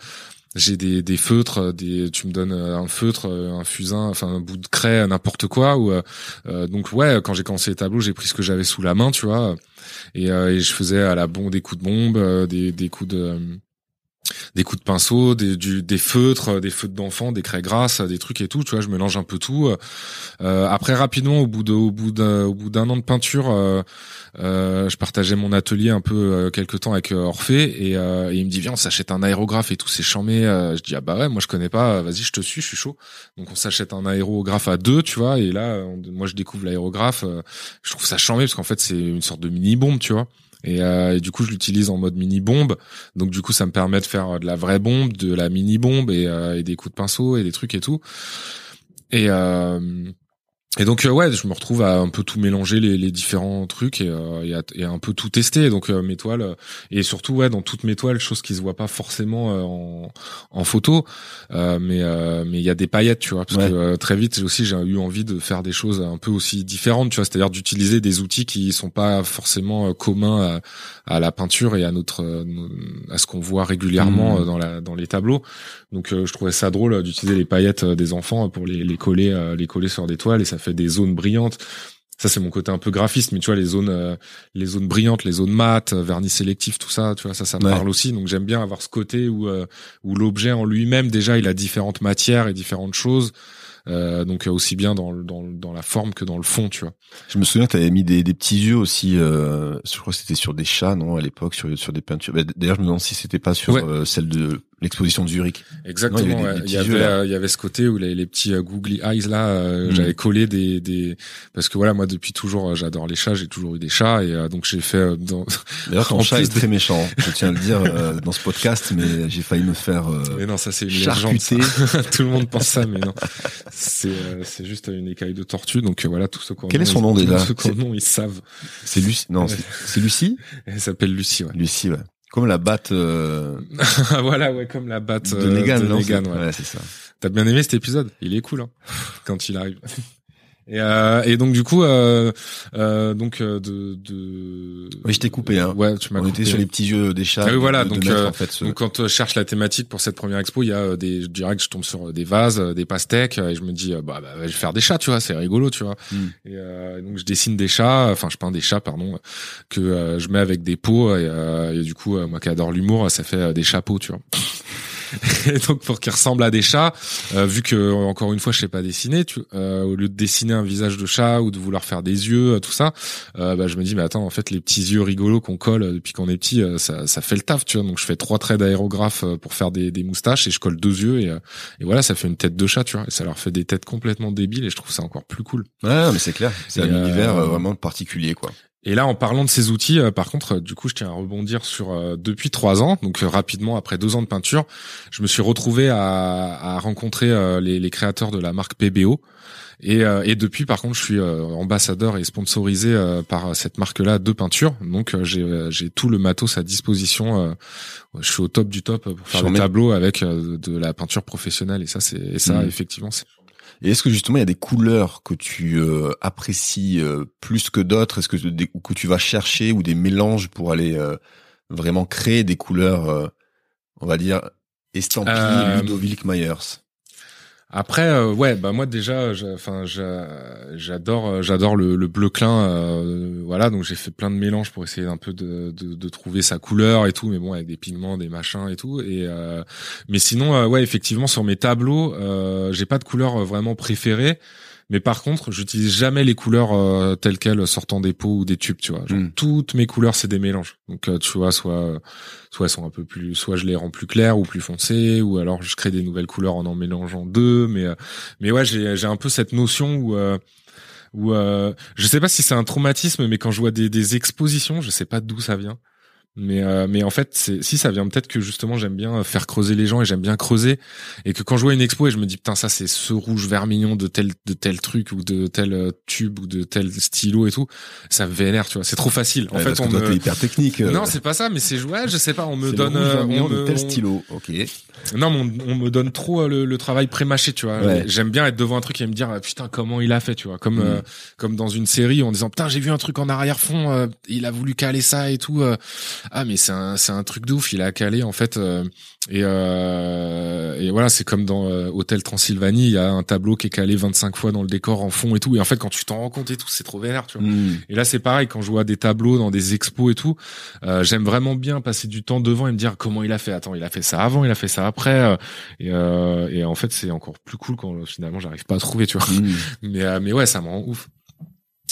j'ai des, des feutres, des, tu me donnes un feutre, un fusain, enfin un bout de craie, n'importe quoi. Ou donc ouais, quand j'ai commencé les tableaux, j'ai pris ce que j'avais sous la main, tu vois. Et, et, je faisais à la bombe des coups de bombe, des, des coups de des coups de pinceau, des, feutres, des feutres d'enfants, des craies grasses, des trucs et tout. Tu vois, je mélange un peu tout. Euh, après, rapidement, au bout d'un, an de peinture, euh, euh, je partageais mon atelier un peu euh, quelques temps avec Orphée et, et, il me dit viens, on s'achète un aérographe et tout, c'est chambé. je dis ah bah ouais, moi je connais pas. Vas-y, je te suis, je suis chaud. Donc on s'achète un aérographe à deux, tu vois. Et là, moi je découvre l'aérographe. je trouve ça chambé parce qu'en fait c'est une sorte de mini bombe, tu vois. Euh, et, du coup, je l'utilise en mode mini bombe. Donc du coup, ça me permet de faire de la vraie bombe, de la mini bombe et, euh, et des coups de pinceau et des trucs et tout. Et euh, et donc euh, ouais, je me retrouve à un peu tout mélanger les, les différents trucs et, euh, et, à, et, un peu tout tester. Donc euh, mes toiles et surtout ouais dans toutes mes toiles, chose qui se voit pas forcément en, en photo, mais mais il y a des paillettes, tu vois, parce que très vite aussi j'ai eu envie de faire des choses un peu aussi différentes, tu vois, c'est-à-dire d'utiliser des outils qui sont pas forcément communs à, à, la peinture et à notre à ce qu'on voit régulièrement mmh. dans la dans les tableaux. Donc je trouvais ça drôle d'utiliser les paillettes des enfants pour les, les coller les coller sur des toiles et ça fait des zones brillantes. Ça c'est mon côté un peu graphiste, mais tu vois les zones, euh, les zones brillantes, les zones mates, euh, vernis sélectif, tout ça, tu vois ça, ça me parle aussi. Donc j'aime bien avoir ce côté où euh, où l'objet en lui-même déjà il a différentes matières et différentes choses. Euh, donc aussi bien dans, dans, dans la forme que dans le fond, tu vois. Je me souviens, tu avais mis des, des petits yeux aussi. Euh, je crois que c'était sur des chats, non, à l'époque, sur sur des peintures. Bah, d'ailleurs, je me demande si c'était pas sur celle de l'exposition de Zurich. Exactement. il, y avait, euh, il, y avait, ce côté où les, les petits euh, googly eyes là, euh, mm. j'avais collé des, des parce que voilà moi depuis toujours j'adore les chats, j'ai toujours eu des chats et donc j'ai fait. Dans... *laughs* D'ailleurs ton chat est très méchant, je tiens à le dire dans ce podcast, mais j'ai failli me faire. mais non, ça c'est une légende. *laughs* Tout le monde pense ça, mais non. C'est c'est juste une écaille de tortue, donc voilà tout ce qu'on. Quel est son nom déjà Ceux qu'on nom ils savent. C'est Lucie. Non, c'est Lucie. Elle s'appelle Lucie. Ouais. Lucie, ouais. Comme la batte. Euh... *laughs* voilà, ouais, comme la batte de Negan. De Negan ouais, ouais c'est ça. T'as bien aimé cet épisode? Il est cool, hein, *laughs* quand il arrive. Et, euh, et donc du coup, euh, euh, donc euh, de, de. Oui, je t'ai coupé. Hein. Ouais, tu m'as. On était sur les petits yeux des chats. Ah oui, voilà. donc, euh, en fait, donc quand je cherche la thématique pour cette première expo, il y a des. Je dirais que je tombe sur des vases, des pastèques, et je me dis, bah, bah je vais faire des chats, tu vois, c'est rigolo, tu vois. Mm. Et donc je dessine des chats, enfin je peins des chats, pardon, que je mets avec des pots, et, et du coup, moi qui adore l'humour, ça fait des chapeaux, tu vois. *laughs* et donc pour qu'ils ressemblent à des chats, euh, vu que encore une fois je sais pas dessiner, tu, euh, au lieu de dessiner un visage de chat ou de vouloir faire des yeux, euh, tout ça, euh, bah, je me dis mais attends en fait les petits yeux rigolos qu'on colle depuis qu'on est petit, ça, ça fait le taf, tu vois. Donc je fais trois traits d'aérographe pour faire des, des moustaches et je colle deux yeux et, et voilà ça fait une tête de chat, tu vois. Et ça leur fait des têtes complètement débiles et je trouve ça encore plus cool. Ouais mais c'est clair, c'est un univers vraiment particulier quoi. Et là, en parlant de ces outils, euh, par contre, euh, du coup, je tiens à rebondir sur euh, depuis trois ans, donc rapidement après deux ans de peinture, je me suis retrouvé à, à rencontrer les, les, créateurs de la marque PBO. Et, et depuis, par contre, je suis ambassadeur et sponsorisé par cette marque-là de peinture. Donc, j'ai tout le matos à disposition. Je suis au top du top pour faire des tableaux avec de la peinture professionnelle. Et ça, c'est ça, mmh. effectivement, c'est et est-ce que justement il y a des couleurs que tu euh, apprécies euh, plus que d'autres? Est-ce que que tu vas chercher ou des mélanges pour aller euh, vraiment créer des couleurs, on va dire estampillées Ludovic Myers? Après, euh, ouais, bah moi déjà, enfin, j'adore, euh, j'adore le, le bleu clin, euh, voilà. Donc j'ai fait plein de mélanges pour essayer un peu de, de, de, trouver sa couleur et tout, mais bon, avec des pigments, des machins et tout. Et mais sinon, ouais, effectivement, sur mes tableaux, j'ai pas de couleur vraiment préférée. Mais par contre, j'utilise jamais les couleurs euh, telles quelles sortant des pots ou des tubes, tu vois. Genre, hmm. Toutes mes couleurs, c'est des mélanges. Donc, euh, tu vois, soit soit elles sont un peu plus, soit je les rends plus claires ou plus foncées, ou alors je crée des nouvelles couleurs en en mélangeant deux. Mais euh, mais ouais, j'ai j'ai un peu cette notion où où je sais pas si c'est un traumatisme, mais quand je vois des, des expositions, je sais pas d'où ça vient. Mais euh, mais en fait, si ça vient peut-être que justement j'aime bien faire creuser les gens et j'aime bien creuser et que quand je vois une expo et je me dis putain ça c'est ce rouge vermillon de tel de tel truc ou de tel euh, tube ou de tel stylo et tout, ça me vénère tu vois, c'est trop facile. En fait, on me... hyper technique. Euh. Non, c'est pas ça, mais c'est ouais, je sais pas, on me donne on me... de tel stylo, ok. Non, mais on, me donne trop le, le travail prémâché, tu vois. J'aime bien être devant un truc et me dire putain comment il a fait, tu vois, comme mm. comme dans une série en disant putain j'ai vu un truc en arrière fond, il a voulu caler ça et tout ah mais c'est un c'est un truc de ouf il a calé en fait euh, et euh, et voilà c'est comme dans euh, Hôtel Transylvanie il y a un tableau qui est calé 25 fois dans le décor en fond et tout et en fait quand tu t'en rends compte et tout c'est trop vénère tu vois hmm. et là c'est pareil quand je vois des tableaux dans des expos et tout j'aime vraiment bien passer du temps devant et me dire comment il a fait attends il a fait ça avant il a fait ça après et et en fait c'est encore plus cool quand finalement j'arrive pas à trouver tu vois hmm. *laughs* mais mais ouais ça me rend ouf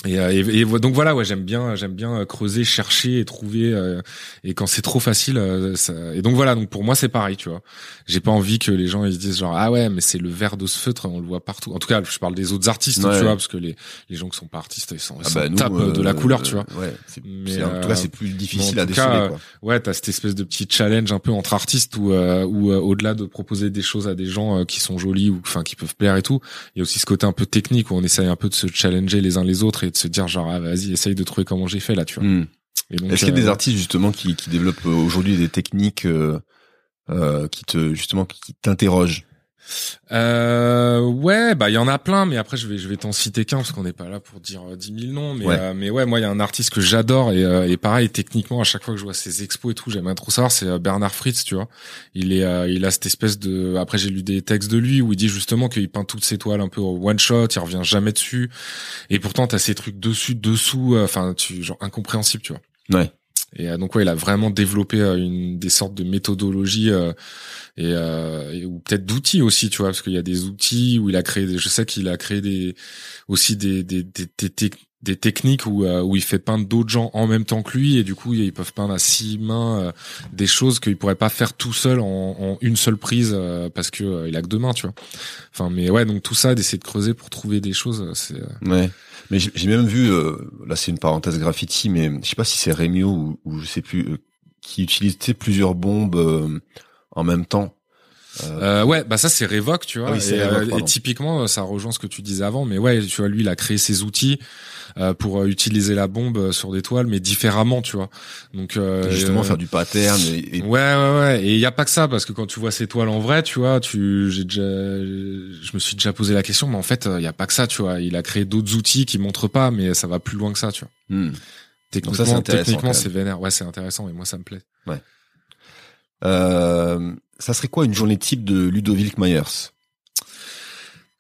euh, et, et, donc voilà, ouais, j'aime bien, j'aime bien euh, creuser, chercher et trouver. Euh, et quand c'est trop facile, ça... et donc voilà, donc pour moi c'est pareil, tu vois. J'ai pas envie que les gens ils se disent genre ah ouais, mais c'est le verre de ce feutre, on le voit partout. En tout cas, je parle des autres artistes, tu vois, parce que les les gens qui sont pas artistes, ils sont, ils ah bah, tapent de la couleur, tu vois. Ouais. Mais en tout cas, c'est plus difficile à déceler. Quoi. Ouais, t'as cette espèce de petit challenge un peu entre artistes où où au-delà de proposer des choses à des gens qui sont jolis ou enfin qui peuvent plaire et tout, il y a aussi ce côté un peu technique où on essaye un peu de se challenger les uns les autres et de se dire genre ah, vas-y essaye de trouver comment j'ai fait là tu vois hmm. est-ce qu'il y a des euh, artistes justement qui, qui développent euh, aujourd'hui des techniques euh, qui te justement qui t'interrogent? Euh, ouais, bah il y en a plein, mais après je vais je vais t'en citer qu'un parce qu'on n'est pas là pour dire euh, dix mille noms. Mais ouais. Euh, mais ouais, moi il y a un artiste que j'adore et, euh, et pareil techniquement à chaque fois que je vois ses expos et tout, j'aime trop savoir. C'est Bernard Fritz, tu vois. Il est il a cette espèce de. Après j'ai lu des textes de lui où il dit justement qu'il peint toutes ses toiles un peu au one shot, il revient jamais dessus. Et pourtant t'as ces trucs dessus, dessous, enfin tu genre incompréhensible, tu vois. Ouais. Et donc ouais, il a vraiment développé une des sortes de méthodologies et, euh, ou peut-être d'outils aussi, tu vois, parce qu'il y a des outils où il a créé, des, je sais qu'il a créé des aussi des des, des, des, des techniques où, euh, où il fait peindre d'autres gens en même temps que lui et du coup ils peuvent peindre à six mains euh, des choses qu'il pourrait pas faire tout seul en, en une seule prise euh, parce que il a que deux mains tu vois. Enfin mais ouais donc tout ça d'essayer de creuser pour trouver des choses c'est ouais mais j'ai même vu là c'est une parenthèse graffiti mais je sais pas si c'est Rémio ou, ou je sais plus qui utilisait plusieurs bombes en même temps. Euh, ouais, bah ça c'est Revoke, tu vois. Ah et, euh, et, typiquement, ça rejoint ce que tu disais avant. Mais ouais, tu vois, lui, il a créé ses outils euh, pour euh, utiliser la bombe sur des toiles, mais différemment, tu vois. Donc justement faire du pattern. Et, Ouais, ouais, ouais. Et il y a pas que ça, parce que quand tu vois ces toiles en vrai, tu vois, tu, j'ai déjà, je me suis déjà posé la question, mais en fait, il y a pas que ça, tu vois. Il a créé d'autres outils qui montrent pas, mais ça va plus loin que ça, tu vois. Hmm. Techniquement, techniquement, c'est vénère. Ouais, c'est intéressant et moi, ça me plaît. Ouais. Euh, ça serait quoi une journée type de Ludovic Myers?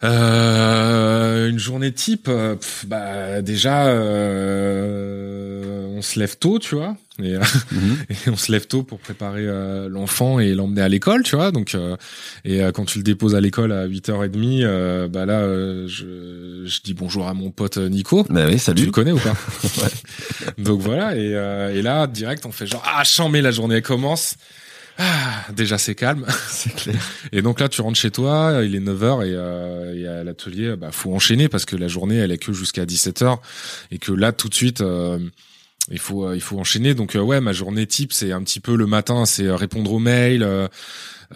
Euh, une journée type, euh, bah déjà, euh, on se lève tôt, tu vois, et, mhm. *laughs* et on se lève tôt pour préparer euh, l'enfant et l'emmener à l'école, tu vois. Donc, et quand tu le déposes à l'école à 8h30, bah là, je, je dis bonjour à mon pote Nico. Bah oui, salut. Tu le connais ou pas? *laughs* Donc voilà, et, et là, direct, on fait genre ah, chambé, la journée commence. Ah, déjà c'est calme. *laughs* C'est clair. Et donc là tu rentres chez toi, il est 9h et, euh, et à l'atelier bah faut enchaîner parce que la journée elle est que jusqu'à 17h et que là tout de suite euh, il faut euh, il faut enchaîner donc euh, ouais ma journée type c'est un petit peu le matin c'est répondre aux mails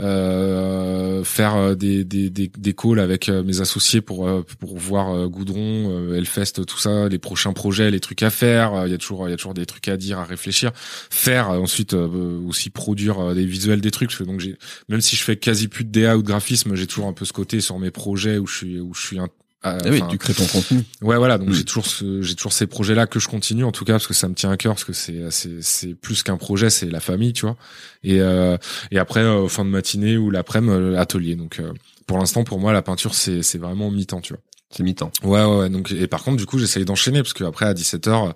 euh, faire euh, des, des, des, des, calls avec euh, mes associés pour pour voir Goudron, Hellfest, tout ça, les prochains projets, les trucs à faire. Il y a toujours il y a toujours des trucs à dire, à réfléchir. Faire ensuite aussi produire des visuels, des trucs. Donc j'ai même si je fais quasi plus de DA ou de graphisme, j'ai toujours un peu ce côté sur mes projets où je suis où je suis un, ah oui, tu crées ton contenu. Ouais, voilà. Donc j'ai toujours ce, j'ai toujours ces projets-là que je continue en tout cas parce que ça me tient à cœur parce que c'est c'est c'est plus qu'un projet, c'est la famille, tu vois. Et euh, et après euh, fin de matinée ou l'après-midi euh, atelier. Donc euh, pour l'instant, pour moi, la peinture, c'est c'est vraiment mi-temps, tu vois. C'est mi-temps. Ouais, ouais, ouais. Donc, et par contre, du coup, j'essaye d'enchaîner parce que après, à 17 h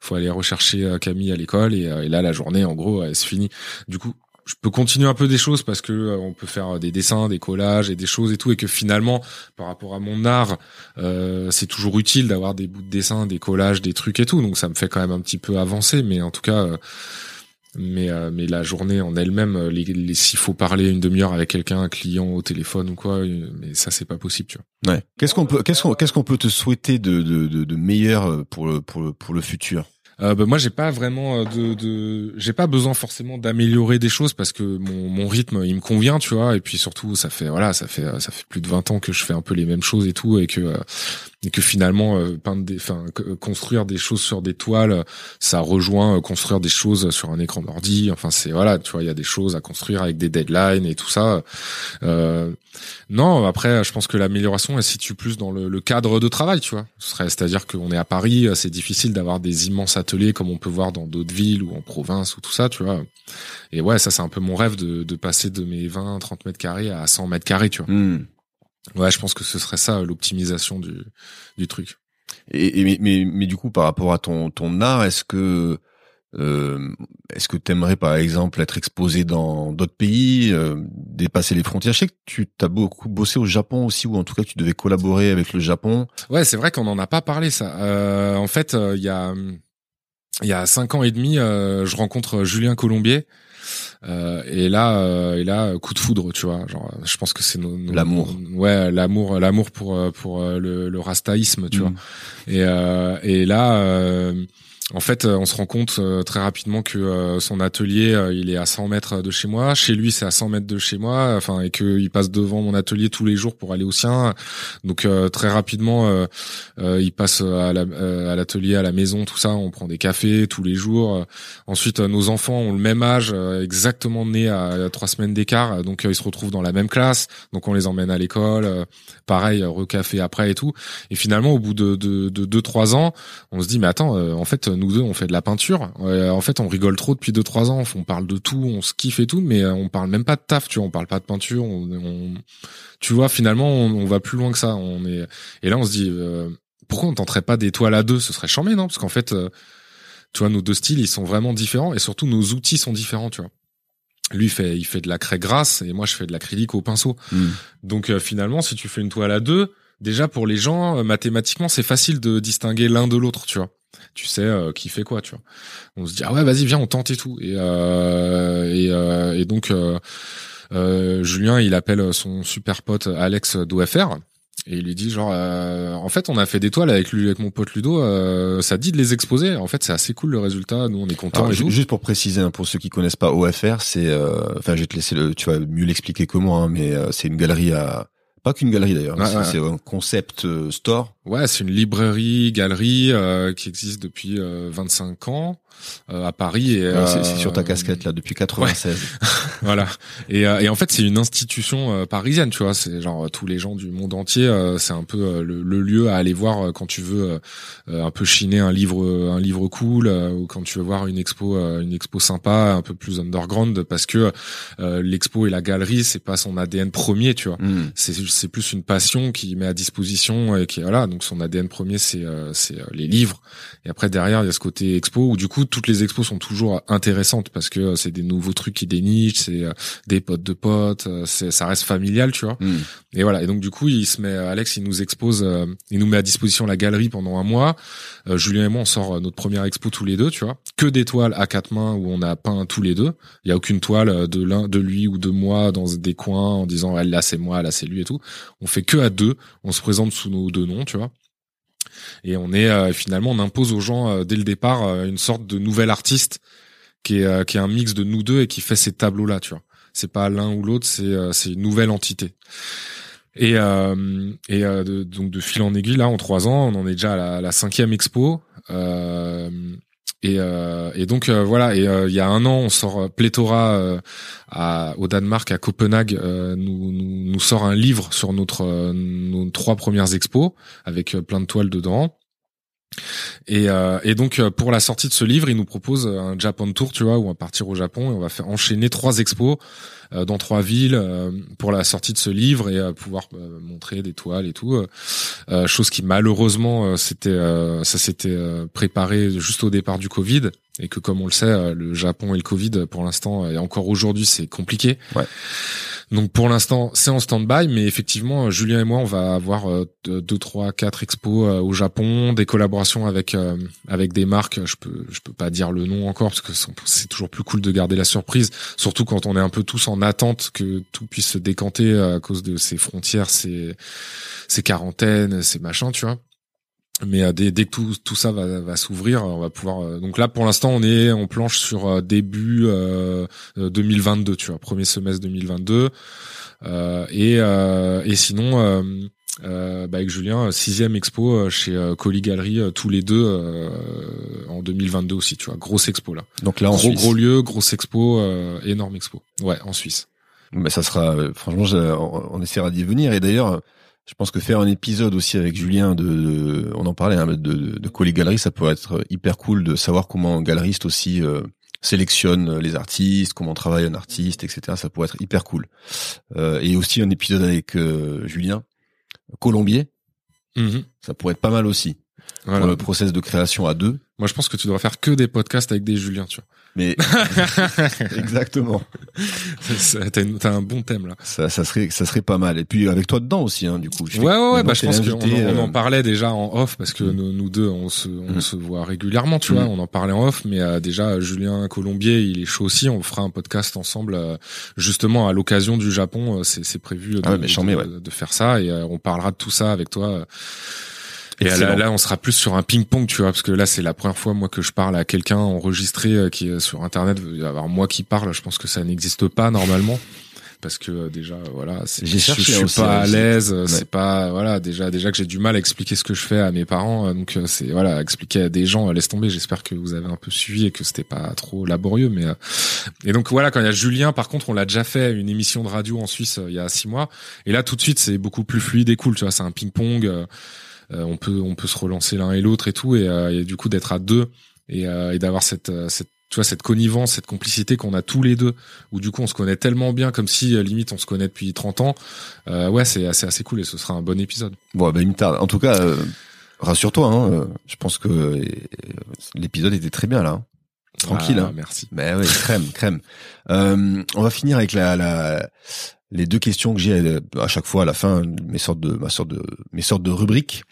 faut aller rechercher Camille à l'école et, et, là, la journée, en gros, elle se finit. Du coup, je peux continuer un peu des choses parce que euh, on peut faire des dessins, des collages et des choses et tout et que finalement par rapport à mon art euh, c'est toujours utile d'avoir des bouts de dessin, des collages, des trucs et tout. Donc ça me fait quand même un petit peu avancer. Mais en tout cas euh, mais la journée en elle-même les, s'il faut parler une demi-heure avec quelqu'un un client au téléphone ou quoi mais ça c'est pas possible tu vois. Qu'est-ce qu'on peut qu'est-ce qu'on peut te souhaiter de de meilleur pour le pour le pour le futur? Euh, bah, moi j'ai pas vraiment euh, de, j'ai pas besoin forcément d'améliorer des choses parce que mon, mon rythme il me convient tu vois. Et puis surtout ça fait voilà ça fait ça fait plus de 20 ans que je fais un peu les mêmes choses et tout et que euh, et que finalement euh, peindre des enfin construire des choses sur des toiles ça rejoint construire des choses sur un écran d'ordi enfin c'est voilà tu vois il y a des choses à construire avec des deadlines et tout ça euh, non après je pense que l'amélioration elle se situe plus dans le, le cadre de travail tu vois c'est à dire qu'on est à Paris c'est difficile d'avoir des immenses ateliers comme on peut voir dans d'autres villes ou en province ou tout ça, tu vois. Et ouais, ça c'est un peu mon rêve de, de passer de mes 20, 30 mètres carrés à 100 mètres carrés, tu vois. Hmm. Ouais, je pense que ce serait ça l'optimisation du, du truc. Et, mais, mais, mais, du coup, par rapport à ton, ton art, est-ce que euh, est-ce que tu aimerais par exemple être exposé dans d'autres pays, euh, dépasser les frontières? Je sais que tu as beaucoup bossé au Japon aussi, ou en tout cas tu devais collaborer avec le Japon. Ouais, c'est vrai qu'on n'en a pas parlé ça. Euh, en fait, euh, il y a il y a cinq ans et demi, euh, je rencontre Julien Colombier. Euh, et là, euh, et là, coup de foudre, tu vois. Genre, je pense que c'est l'amour. Ouais, l'amour, l'amour pour pour le, le rastaïsme, tu mm. vois. Et et là en fait, euh, on se rend compte euh, très rapidement que euh, son atelier, il est à 100 mètres de chez moi. Chez lui, c'est à 100 mètres de chez moi. Enfin, et qu'il passe devant mon atelier tous les jours pour aller au sien. Donc très rapidement, il passe à l'atelier, à, la maison, tout ça. On prend des cafés tous les jours. Ensuite, nos enfants ont le même âge, exactement nés à, trois semaines d'écart. Donc ils se retrouvent dans la même classe. Donc on les emmène à l'école. pareil, recafé après et tout. Et finalement, au bout de, de, de deux trois ans, on se dit mais attends, en fait nous deux, on fait de la peinture. en fait, on rigole trop depuis deux trois ans. On parle de tout, on se kiffe et tout, mais euh, on parle même pas de taf. Tu vois, on parle pas de peinture. On, tu vois, finalement, on, va plus loin que ça. On est et là, on se dit euh, pourquoi on tenterait pas des toiles à deux? Ce serait charmé, non? Parce qu'en fait, euh, tu vois, nos deux styles, ils sont vraiment différents et surtout nos outils sont différents. Tu vois lui fait il fait de la craie grasse et moi je fais de l'acrylique au pinceau. Hmm. Donc finalement si tu fais une toile à deux, déjà pour les gens mathématiquement c'est facile de distinguer l'un de l'autre, tu vois tu sais euh, qui fait quoi, tu vois. On se dit ah ouais vas-y viens on tente et tout. Et euh, et, euh, et donc Julien il appelle son super pote Alex d'OFR et il lui dit genre en fait on a fait des toiles avec lui avec mon pote Ludo ça dit de les exposer. En fait c'est assez cool le résultat. Nous on est content juste pour préciser hein, pour ceux qui connaissent pas OFR c'est enfin je vais te laisser le tu vas mieux l'expliquer que moi hein, mais c'est une galerie à pas qu'une galerie d'ailleurs, c'est un concept store. Ouais, c'est une librairie, galerie euh, qui existe depuis 25 euh, ans euh, à Paris. Et, c'est, sur ta casquette là depuis 96. *laughs* voilà. Et, et, en fait, c'est une institution parisienne, tu vois. C'est genre tous les gens du monde entier. c'est un peu le, lieu à aller voir quand tu veux un peu chiner un livre, un livre cool, ou quand tu veux voir une expo, une expo sympa, un peu plus underground, parce que l'expo et la galerie, c'est pas son ADN premier, tu vois. Hmm. C'est c'est plus une passion qui met à disposition et qui voilà donc son ADN premier c'est euh, c'est euh, les livres. Et après derrière il y a ce côté expo où du coup toutes les expos sont toujours intéressantes parce que euh, c'est des nouveaux trucs qui dénichent c'est des potes de potes c'est ça reste familial tu vois. Hmm. et voilà. Et donc du coup il se met Alex il nous expose il nous met à disposition la galerie pendant un mois. Julien et moi on sort notre première expo tous les deux tu vois. Que des toiles à quatre mains où on a peint tous les deux. Il y a aucune toile de l'un de lui ou de moi dans des coins en disant là c'est moi là c'est lui et tout on fait que à deux, on se présente sous nos deux noms, tu vois. Et on est euh, finalement on impose aux gens euh, dès le départ euh, une sorte de nouvel artiste qui est qui est un mix de nous deux et qui fait ces tableaux là, tu vois. C'est pas l'un ou l'autre, c'est c'est une nouvelle entité. Et, et donc de fil en aiguille, là, en trois ans, on en est déjà à la, la cinquième expo. Et, euh, et donc euh, voilà. Et euh, il y a un an, on sort pléthora au Danemark, à Copenhague, nous, nous, nous sort un livre sur notre nos trois premières expos avec plein de toiles dedans. Et, euh, et donc pour la sortie de ce livre, il nous propose un Japan Tour, tu vois, où on va partir au Japon et on va faire enchaîner trois expos euh, dans trois villes euh, pour la sortie de ce livre et euh, pouvoir montrer des toiles et tout. chose qui malheureusement c'était ça s'était préparé juste au départ du Covid et que comme on le sait, le Japon et le Covid pour l'instant et encore aujourd'hui c'est compliqué. Ouais. Donc pour l'instant, c'est en stand-by, mais effectivement, Julien et moi, on va avoir euh, deux, trois, quatre expos euh, au Japon, des collaborations avec euh, avec des marques. Je peux je peux pas dire le nom encore parce que c'est toujours plus cool de garder la surprise, surtout quand on est un peu tous en attente que tout puisse se décanter à cause de ces frontières, ces ces quarantaines, ces machins, tu vois mais euh, dès, dès, que tout, tout ça va, va s'ouvrir, on va pouvoir. Euh, donc là, pour l'instant, on est on planche sur euh, début 2022, tu vois, premier semestre 2022. et et sinon, bah avec Julien, sixième expo chez Colli Galerie, tous les deux en 2022 aussi, tu vois, grosse expo là. Donc là, en gros gros lieu, grosse expo, énorme expo. Ouais, en Suisse. Mais ça sera, franchement, on essaiera d'y venir. Et d'ailleurs je pense que faire un épisode aussi avec Julien de, on en parlait hein, de, de, de galerie, ça pourrait être hyper cool de savoir comment un galeriste aussi euh, sélectionne les artistes, comment travaille un artiste, etc. Ça pourrait être hyper cool. Euh, et aussi un épisode avec euh, Julien Colombier, mm-hmm. ça pourrait être pas mal aussi pour le process de création à deux. Moi, je pense que tu devrais faire que des podcasts avec des Julien, tu vois. Mais *laughs* exactement. T'as un bon thème là. Ça, ça serait, ça serait pas mal. Et puis avec toi dedans aussi, hein, du coup. ouais, ouais, ouais. Bah, je pense qu'on on en euh, parlait déjà en off parce que mm. nous, deux, on se, on mm. se voit régulièrement, tu vois. Mm. On en parlait en off, mais euh, déjà Julien Colombier, il est chaud aussi. On fera un podcast ensemble, euh, justement à l'occasion du Japon. C'est prévu de, ah de, de, faire ça et on parlera de tout ça avec toi. Et là, là, on sera plus sur un ping-pong, tu vois, parce que là, c'est la première fois moi que je parle à quelqu'un enregistré euh, qui est sur Internet. Alors moi qui parle, je pense que ça n'existe pas normalement. Parce que euh, déjà voilà je, je, suis pas à l'aise c'est pas voilà déjà déjà que j'ai du mal à expliquer ce que je fais à mes parents euh, donc c'est voilà expliquer à des gens laisse tomber j'espère que vous avez un peu suivi et que c'était pas trop laborieux mais et donc voilà quand il y a Julien par contre on l'a déjà fait une émission de radio en Suisse il y a six mois. Et là tout de suite c'est beaucoup plus fluide et cool tu vois c'est un ping pong euh, on peut on peut se relancer l'un et l'autre et tout et, euh, du coup d'être à deux et, euh, et d'avoir cette cette tu vois cette connivence, cette complicité qu'on a tous les deux, où du coup on se connaît tellement bien, comme si limite on se connaît depuis 30 ans. Euh, ouais, c'est assez assez cool et ce sera un bon épisode. Bon, ben une tarde. En tout cas, rassure-toi, hein, je pense que l'épisode était très bien là. Hein. Tranquille. Ah, hein. Merci. Ben oui, crème, crème. *laughs* on va finir avec la, la les deux questions que j'ai à chaque fois à la fin, mes sortes de ma sorte de mes sortes de rubriques.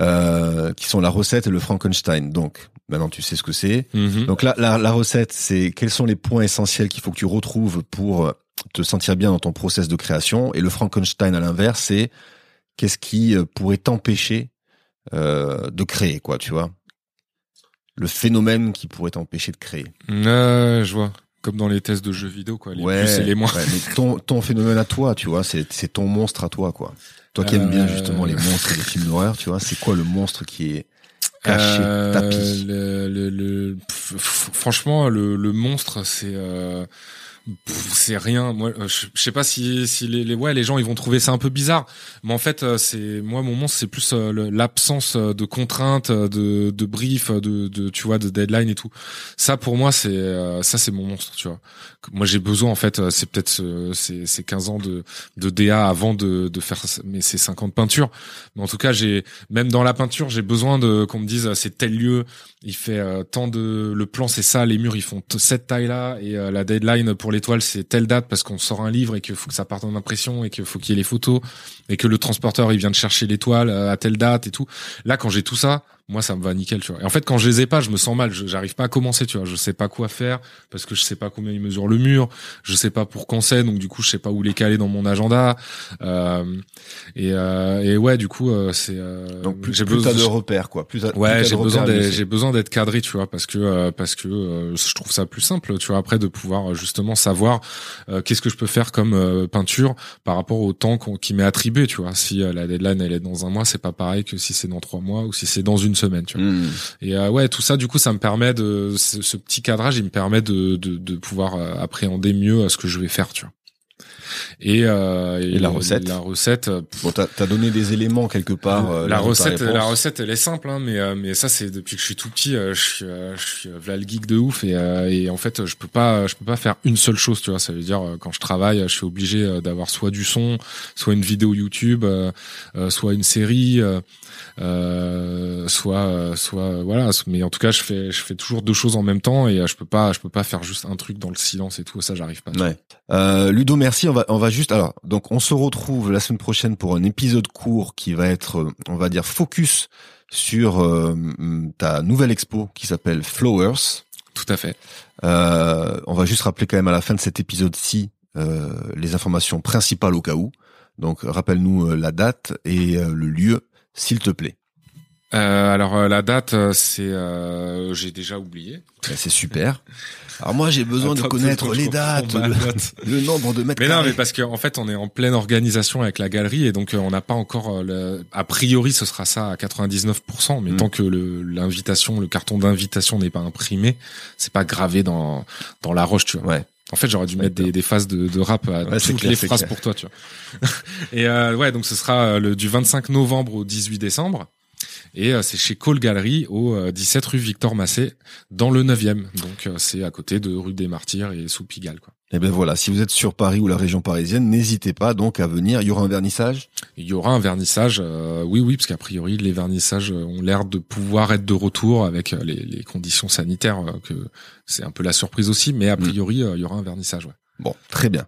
Euh, qui sont la recette et le Frankenstein. Donc maintenant tu sais ce que c'est. Mhm. Donc là, la, la recette, c'est quels sont les points essentiels qu'il faut que tu retrouves pour te sentir bien dans ton process de création. Et le Frankenstein à l'inverse, c'est qu'est-ce qui euh, pourrait t'empêcher euh, de créer, quoi, tu vois Le phénomène qui pourrait t'empêcher de créer. Euh, je vois. Comme dans les tests de jeux vidéo, quoi. Les ouais, plus et les moins. mais ton, ton phénomène à toi, tu vois, c'est ton monstre à toi, quoi. Toi qui aimes bien justement les monstres des films d'horreur, tu vois, c'est quoi le monstre qui est caché, euh, tapis? le, le, le, Franchement, le, le monstre, c'est euh, c'est rien. Moi, euh, je, sais pas si, si les, les, ouais les gens ils vont trouver ça un peu bizarre, mais en fait euh, c'est moi mon monstre c'est plus euh, l'absence de contraintes, de de brief, de, de tu vois de deadline et tout. Ça pour moi c'est ça c'est mon monstre, tu vois. Moi j'ai besoin en fait c'est peut-être c'est c'est 15 ans de de DA avant de de faire mais c'est 50 peintures. Mais en tout cas j'ai même dans la peinture j'ai besoin de qu'on me dise c'est tel lieu, il fait tant de le plan c'est ça, les murs ils font cette taille là et la deadline pour les l'étoile c'est telle date parce qu'on sort un livre et qu'il faut que ça parte en impression et qu'il faut qu'il y ait les photos et que le transporteur il vient de chercher l'étoile euh, à telle date et tout. Là quand j'ai tout ça, moi ça me va nickel tu vois. Et en fait quand je les ai pas je me sens mal. J'arrive pas à commencer tu vois. Je sais pas quoi faire parce que je sais pas combien il mesure le mur. Je sais pas pour quand c'est. Donc du coup je sais pas où les caler dans mon agenda. Euh, et, euh, et ouais du coup euh, c'est euh, donc plus, j'ai besoin de repères quoi. Plus ouais j'ai besoin j'ai besoin d'être cadré tu vois parce que euh, parce que je trouve ça plus simple tu vois après de pouvoir justement savoir qu'est-ce que je peux faire comme peinture par rapport au temps qui m'est attribué tu vois. Si la deadline elle est dans un mois c'est pas pareil que si c'est dans trois mois ou si c'est dans une semaine. Tu vois. Hmm. Et euh, ouais, tout ça, du coup, ça me permet de ce, petit cadrage, il me permet de, de, de pouvoir euh, appréhender mieux euh, ce que je vais faire. Tu vois. Et, euh, Et la recette La recette. euh, Bon, t'as as donné des éléments quelque part. euh, la recette, la recette, elle est simple, hein, mais mais ça c'est depuis que je suis tout petit, je suis, je suis voilà le geek de ouf et, et en fait je peux pas, je peux pas faire une seule chose, tu vois. Ça veut dire quand je travaille, je suis obligé d'avoir soit du son, soit une vidéo YouTube, soit une série, soit soit voilà. Mais en tout cas, je fais je fais toujours deux choses en même temps et je peux pas, je peux pas faire juste un truc dans le silence et tout. Ça, j'arrive pas. Ouais. Ludo, merci. On va, on va juste. Alors, donc, on se retrouve la semaine prochaine pour un épisode court qui va être, euh, on va dire, focus sur euh, ta nouvelle expo qui s'appelle Flowers. Tout à fait. Euh, on va juste rappeler quand même à la fin de cet épisode-ci euh, les informations principales au cas où. Donc, rappelle-nous la date et le lieu, s'il te plaît. Euh, alors euh, la date, euh, c'est, euh, j'ai déjà oublié. Ben, C'est super. Alors moi, j'ai besoin de connaître les dates, *laughs* le, nombre de mètres Mais non, mais parce qu'en fait, on est en pleine organisation avec la galerie et donc euh, on n'a pas encore euh, le. A priori, ce sera ça à 99%, mais Mm. tant que le l'invitation, le carton d'invitation n'est pas imprimé, c'est pas gravé dans dans la roche, tu vois. Ouais. En fait, j'aurais dû mettre des, des phases de, de rap à Ouais, toutes clair, les phrases clair. pour toi, tu vois. *laughs* et euh, ouais, donc ce sera le du 25 novembre au 18 décembre. Et euh, c'est chez Cole Gallery au euh, 17 rue Victor Massé dans le 9e. Donc euh, c'est à côté de rue des Martyrs et sous Pigalle quoi. Et ben voilà, si vous êtes sur Paris ou la région parisienne, n'hésitez pas donc à venir. Il y aura un vernissage? Il y aura un vernissage, euh, oui, oui, parce qu'a priori, les vernissages euh, ont l'air de pouvoir être de retour avec euh, les, les conditions sanitaires, euh, que c'est un peu la surprise aussi, mais a Mm. priori, euh, il y aura un vernissage, ouais. Bon, très bien.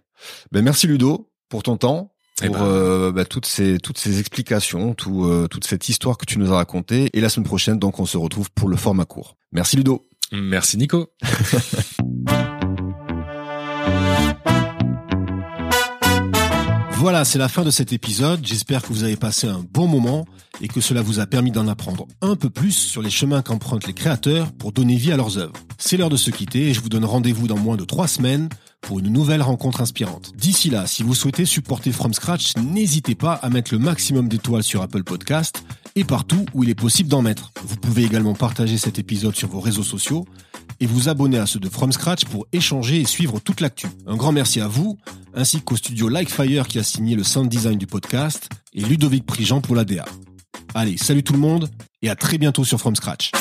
Ben merci Ludo pour ton temps, Eh pour ben. euh, ben, toutes ces toutes ces explications, tout euh, toute cette histoire que tu nous as racontée. Et la semaine prochaine, donc, on se retrouve pour le format court. Merci Ludo. Merci Nico. *laughs* Voilà, c'est la fin de cet épisode. J'espère que vous avez passé un bon moment et que cela vous a permis d'en apprendre un peu plus sur les chemins qu'empruntent les créateurs pour donner vie à leurs œuvres. C'est l'heure de se quitter et je vous donne rendez-vous dans moins de trois semaines pour une nouvelle rencontre inspirante. D'ici là, si vous souhaitez supporter From Scratch, n'hésitez pas à mettre le maximum d'étoiles sur Apple Podcast et partout où il est possible d'en mettre. Vous pouvez également partager cet épisode sur vos réseaux sociaux et vous abonner à ceux de From Scratch pour échanger et suivre toute l'actu. Un grand merci à vous, ainsi qu'au studio Likefire qui a signé le sound design du podcast et Ludovic Prigent pour la DA. Allez, salut tout le monde et à très bientôt sur From Scratch.